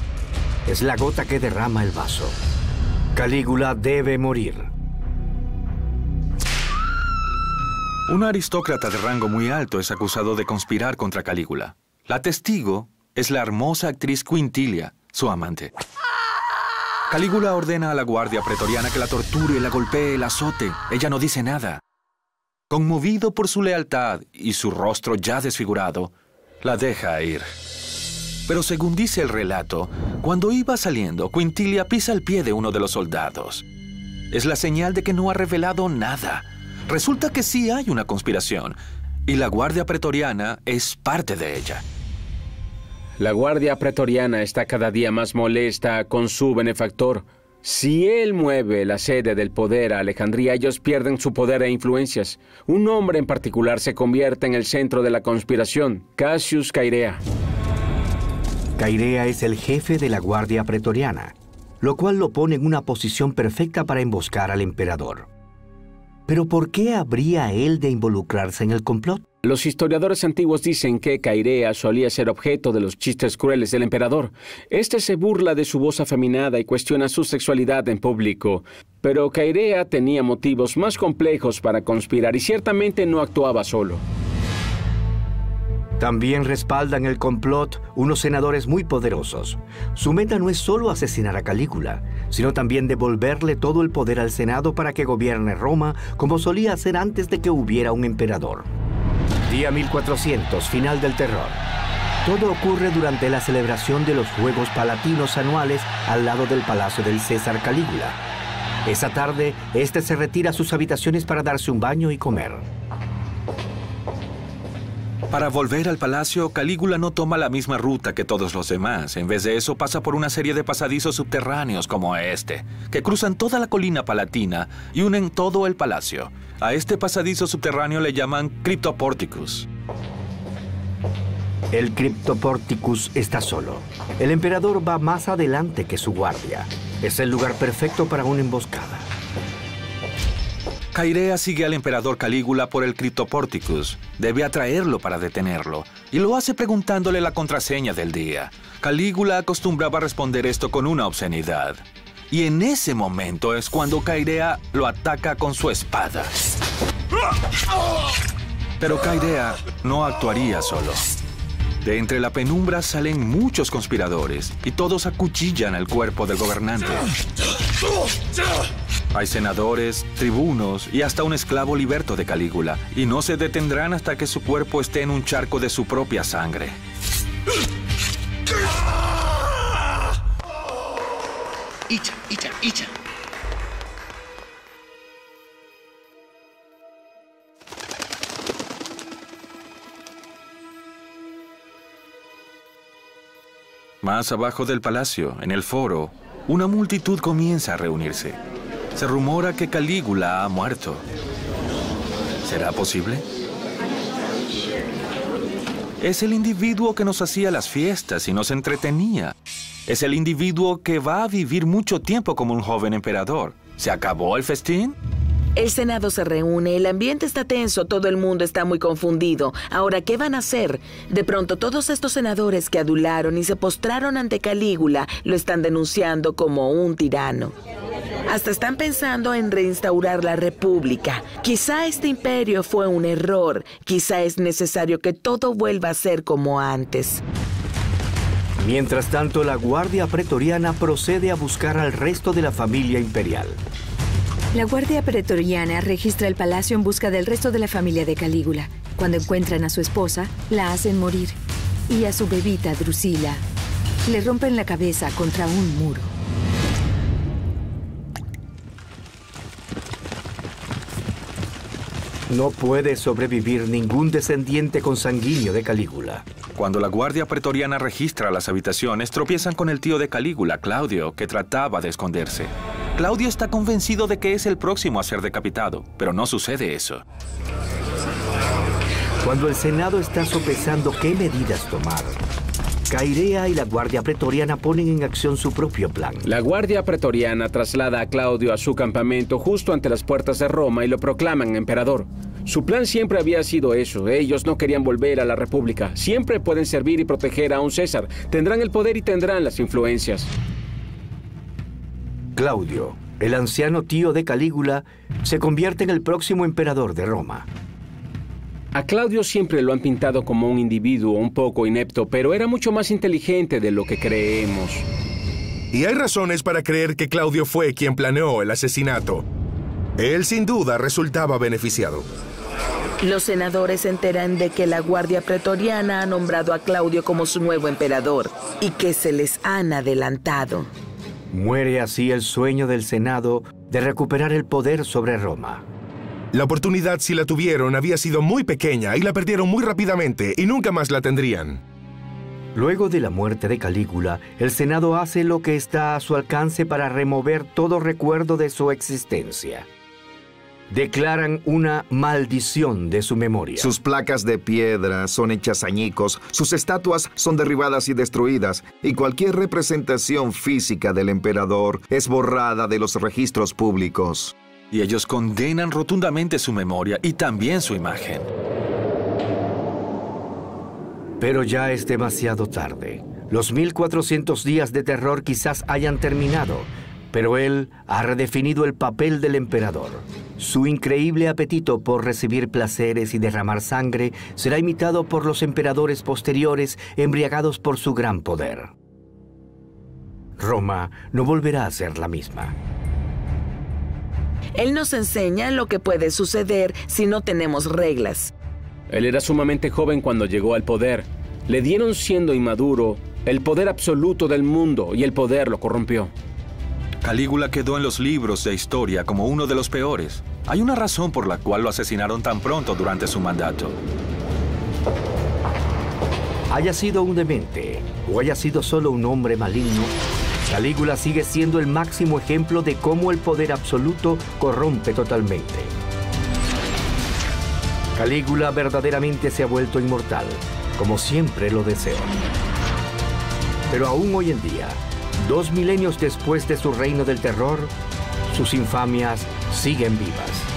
Es la gota que derrama el vaso. Calígula debe morir. Un aristócrata de rango muy alto es acusado de conspirar contra Calígula. La testigo es la hermosa actriz Quintilia, su amante. Calígula ordena a la guardia pretoriana que la torture, la golpee, la azote. Ella no dice nada. Conmovido por su lealtad y su rostro ya desfigurado, la deja ir. Pero según dice el relato, cuando iba saliendo, Quintilia pisa el pie de uno de los soldados. Es la señal de que no ha revelado nada. Resulta que sí hay una conspiración, y la Guardia Pretoriana es parte de ella. La Guardia Pretoriana está cada día más molesta con su benefactor. Si él mueve la sede del poder a Alejandría, ellos pierden su poder e influencias. Un hombre en particular se convierte en el centro de la conspiración, Cassius Cairea. Cairea es el jefe de la Guardia Pretoriana, lo cual lo pone en una posición perfecta para emboscar al emperador. Pero ¿por qué habría él de involucrarse en el complot? Los historiadores antiguos dicen que Cairea solía ser objeto de los chistes crueles del emperador. Este se burla de su voz afeminada y cuestiona su sexualidad en público. Pero Cairea tenía motivos más complejos para conspirar y ciertamente no actuaba solo. También respaldan el complot unos senadores muy poderosos. Su meta no es solo asesinar a Calígula, sino también devolverle todo el poder al Senado para que gobierne Roma como solía hacer antes de que hubiera un emperador. Día 1400, final del terror. Todo ocurre durante la celebración de los Juegos Palatinos anuales al lado del Palacio del César Calígula. Esa tarde, este se retira a sus habitaciones para darse un baño y comer. Para volver al palacio, Calígula no toma la misma ruta que todos los demás. En vez de eso, pasa por una serie de pasadizos subterráneos como este, que cruzan toda la colina palatina y unen todo el palacio. A este pasadizo subterráneo le llaman Cryptoporticus. El Cryptoporticus está solo. El emperador va más adelante que su guardia. Es el lugar perfecto para una emboscada. Cairea sigue al emperador Calígula por el Cryptoporticus. Debe atraerlo para detenerlo. Y lo hace preguntándole la contraseña del día. Calígula acostumbraba responder esto con una obscenidad. Y en ese momento es cuando Cairea lo ataca con su espada. Pero Cairea no actuaría solo. De entre la penumbra salen muchos conspiradores y todos acuchillan el cuerpo del gobernante. Hay senadores, tribunos y hasta un esclavo liberto de Calígula, y no se detendrán hasta que su cuerpo esté en un charco de su propia sangre. Icha, Icha, Icha. Más abajo del palacio, en el foro, una multitud comienza a reunirse. Se rumora que Calígula ha muerto. ¿Será posible? Es el individuo que nos hacía las fiestas y nos entretenía. Es el individuo que va a vivir mucho tiempo como un joven emperador. ¿Se acabó el festín? El Senado se reúne, el ambiente está tenso, todo el mundo está muy confundido. Ahora, ¿qué van a hacer? De pronto, todos estos senadores que adularon y se postraron ante Calígula lo están denunciando como un tirano. Hasta están pensando en reinstaurar la república. Quizá este imperio fue un error. Quizá es necesario que todo vuelva a ser como antes. Mientras tanto, la Guardia Pretoriana procede a buscar al resto de la familia imperial. La Guardia Pretoriana registra el palacio en busca del resto de la familia de Calígula. Cuando encuentran a su esposa, la hacen morir. Y a su bebita, Drusila, le rompen la cabeza contra un muro. No puede sobrevivir ningún descendiente consanguíneo de Calígula. Cuando la guardia pretoriana registra las habitaciones, tropiezan con el tío de Calígula, Claudio, que trataba de esconderse. Claudio está convencido de que es el próximo a ser decapitado, pero no sucede eso. Cuando el Senado está sopesando qué medidas tomar, Cairea y la Guardia Pretoriana ponen en acción su propio plan. La Guardia Pretoriana traslada a Claudio a su campamento justo ante las puertas de Roma y lo proclaman emperador. Su plan siempre había sido eso. Ellos no querían volver a la República. Siempre pueden servir y proteger a un César. Tendrán el poder y tendrán las influencias. Claudio, el anciano tío de Calígula, se convierte en el próximo emperador de Roma. A Claudio siempre lo han pintado como un individuo un poco inepto, pero era mucho más inteligente de lo que creemos. Y hay razones para creer que Claudio fue quien planeó el asesinato. Él sin duda resultaba beneficiado. Los senadores se enteran de que la Guardia Pretoriana ha nombrado a Claudio como su nuevo emperador y que se les han adelantado. Muere así el sueño del Senado de recuperar el poder sobre Roma. La oportunidad, si la tuvieron, había sido muy pequeña y la perdieron muy rápidamente y nunca más la tendrían. Luego de la muerte de Calígula, el Senado hace lo que está a su alcance para remover todo recuerdo de su existencia. Declaran una maldición de su memoria. Sus placas de piedra son hechas añicos, sus estatuas son derribadas y destruidas, y cualquier representación física del emperador es borrada de los registros públicos. Y ellos condenan rotundamente su memoria y también su imagen. Pero ya es demasiado tarde. Los 1400 días de terror quizás hayan terminado, pero él ha redefinido el papel del emperador. Su increíble apetito por recibir placeres y derramar sangre será imitado por los emperadores posteriores embriagados por su gran poder. Roma no volverá a ser la misma. Él nos enseña lo que puede suceder si no tenemos reglas. Él era sumamente joven cuando llegó al poder. Le dieron siendo inmaduro el poder absoluto del mundo y el poder lo corrompió. Calígula quedó en los libros de historia como uno de los peores. Hay una razón por la cual lo asesinaron tan pronto durante su mandato. Haya sido un demente o haya sido solo un hombre maligno, Calígula sigue siendo el máximo ejemplo de cómo el poder absoluto corrompe totalmente. Calígula verdaderamente se ha vuelto inmortal, como siempre lo deseó. Pero aún hoy en día, dos milenios después de su reino del terror, sus infamias siguen vivas.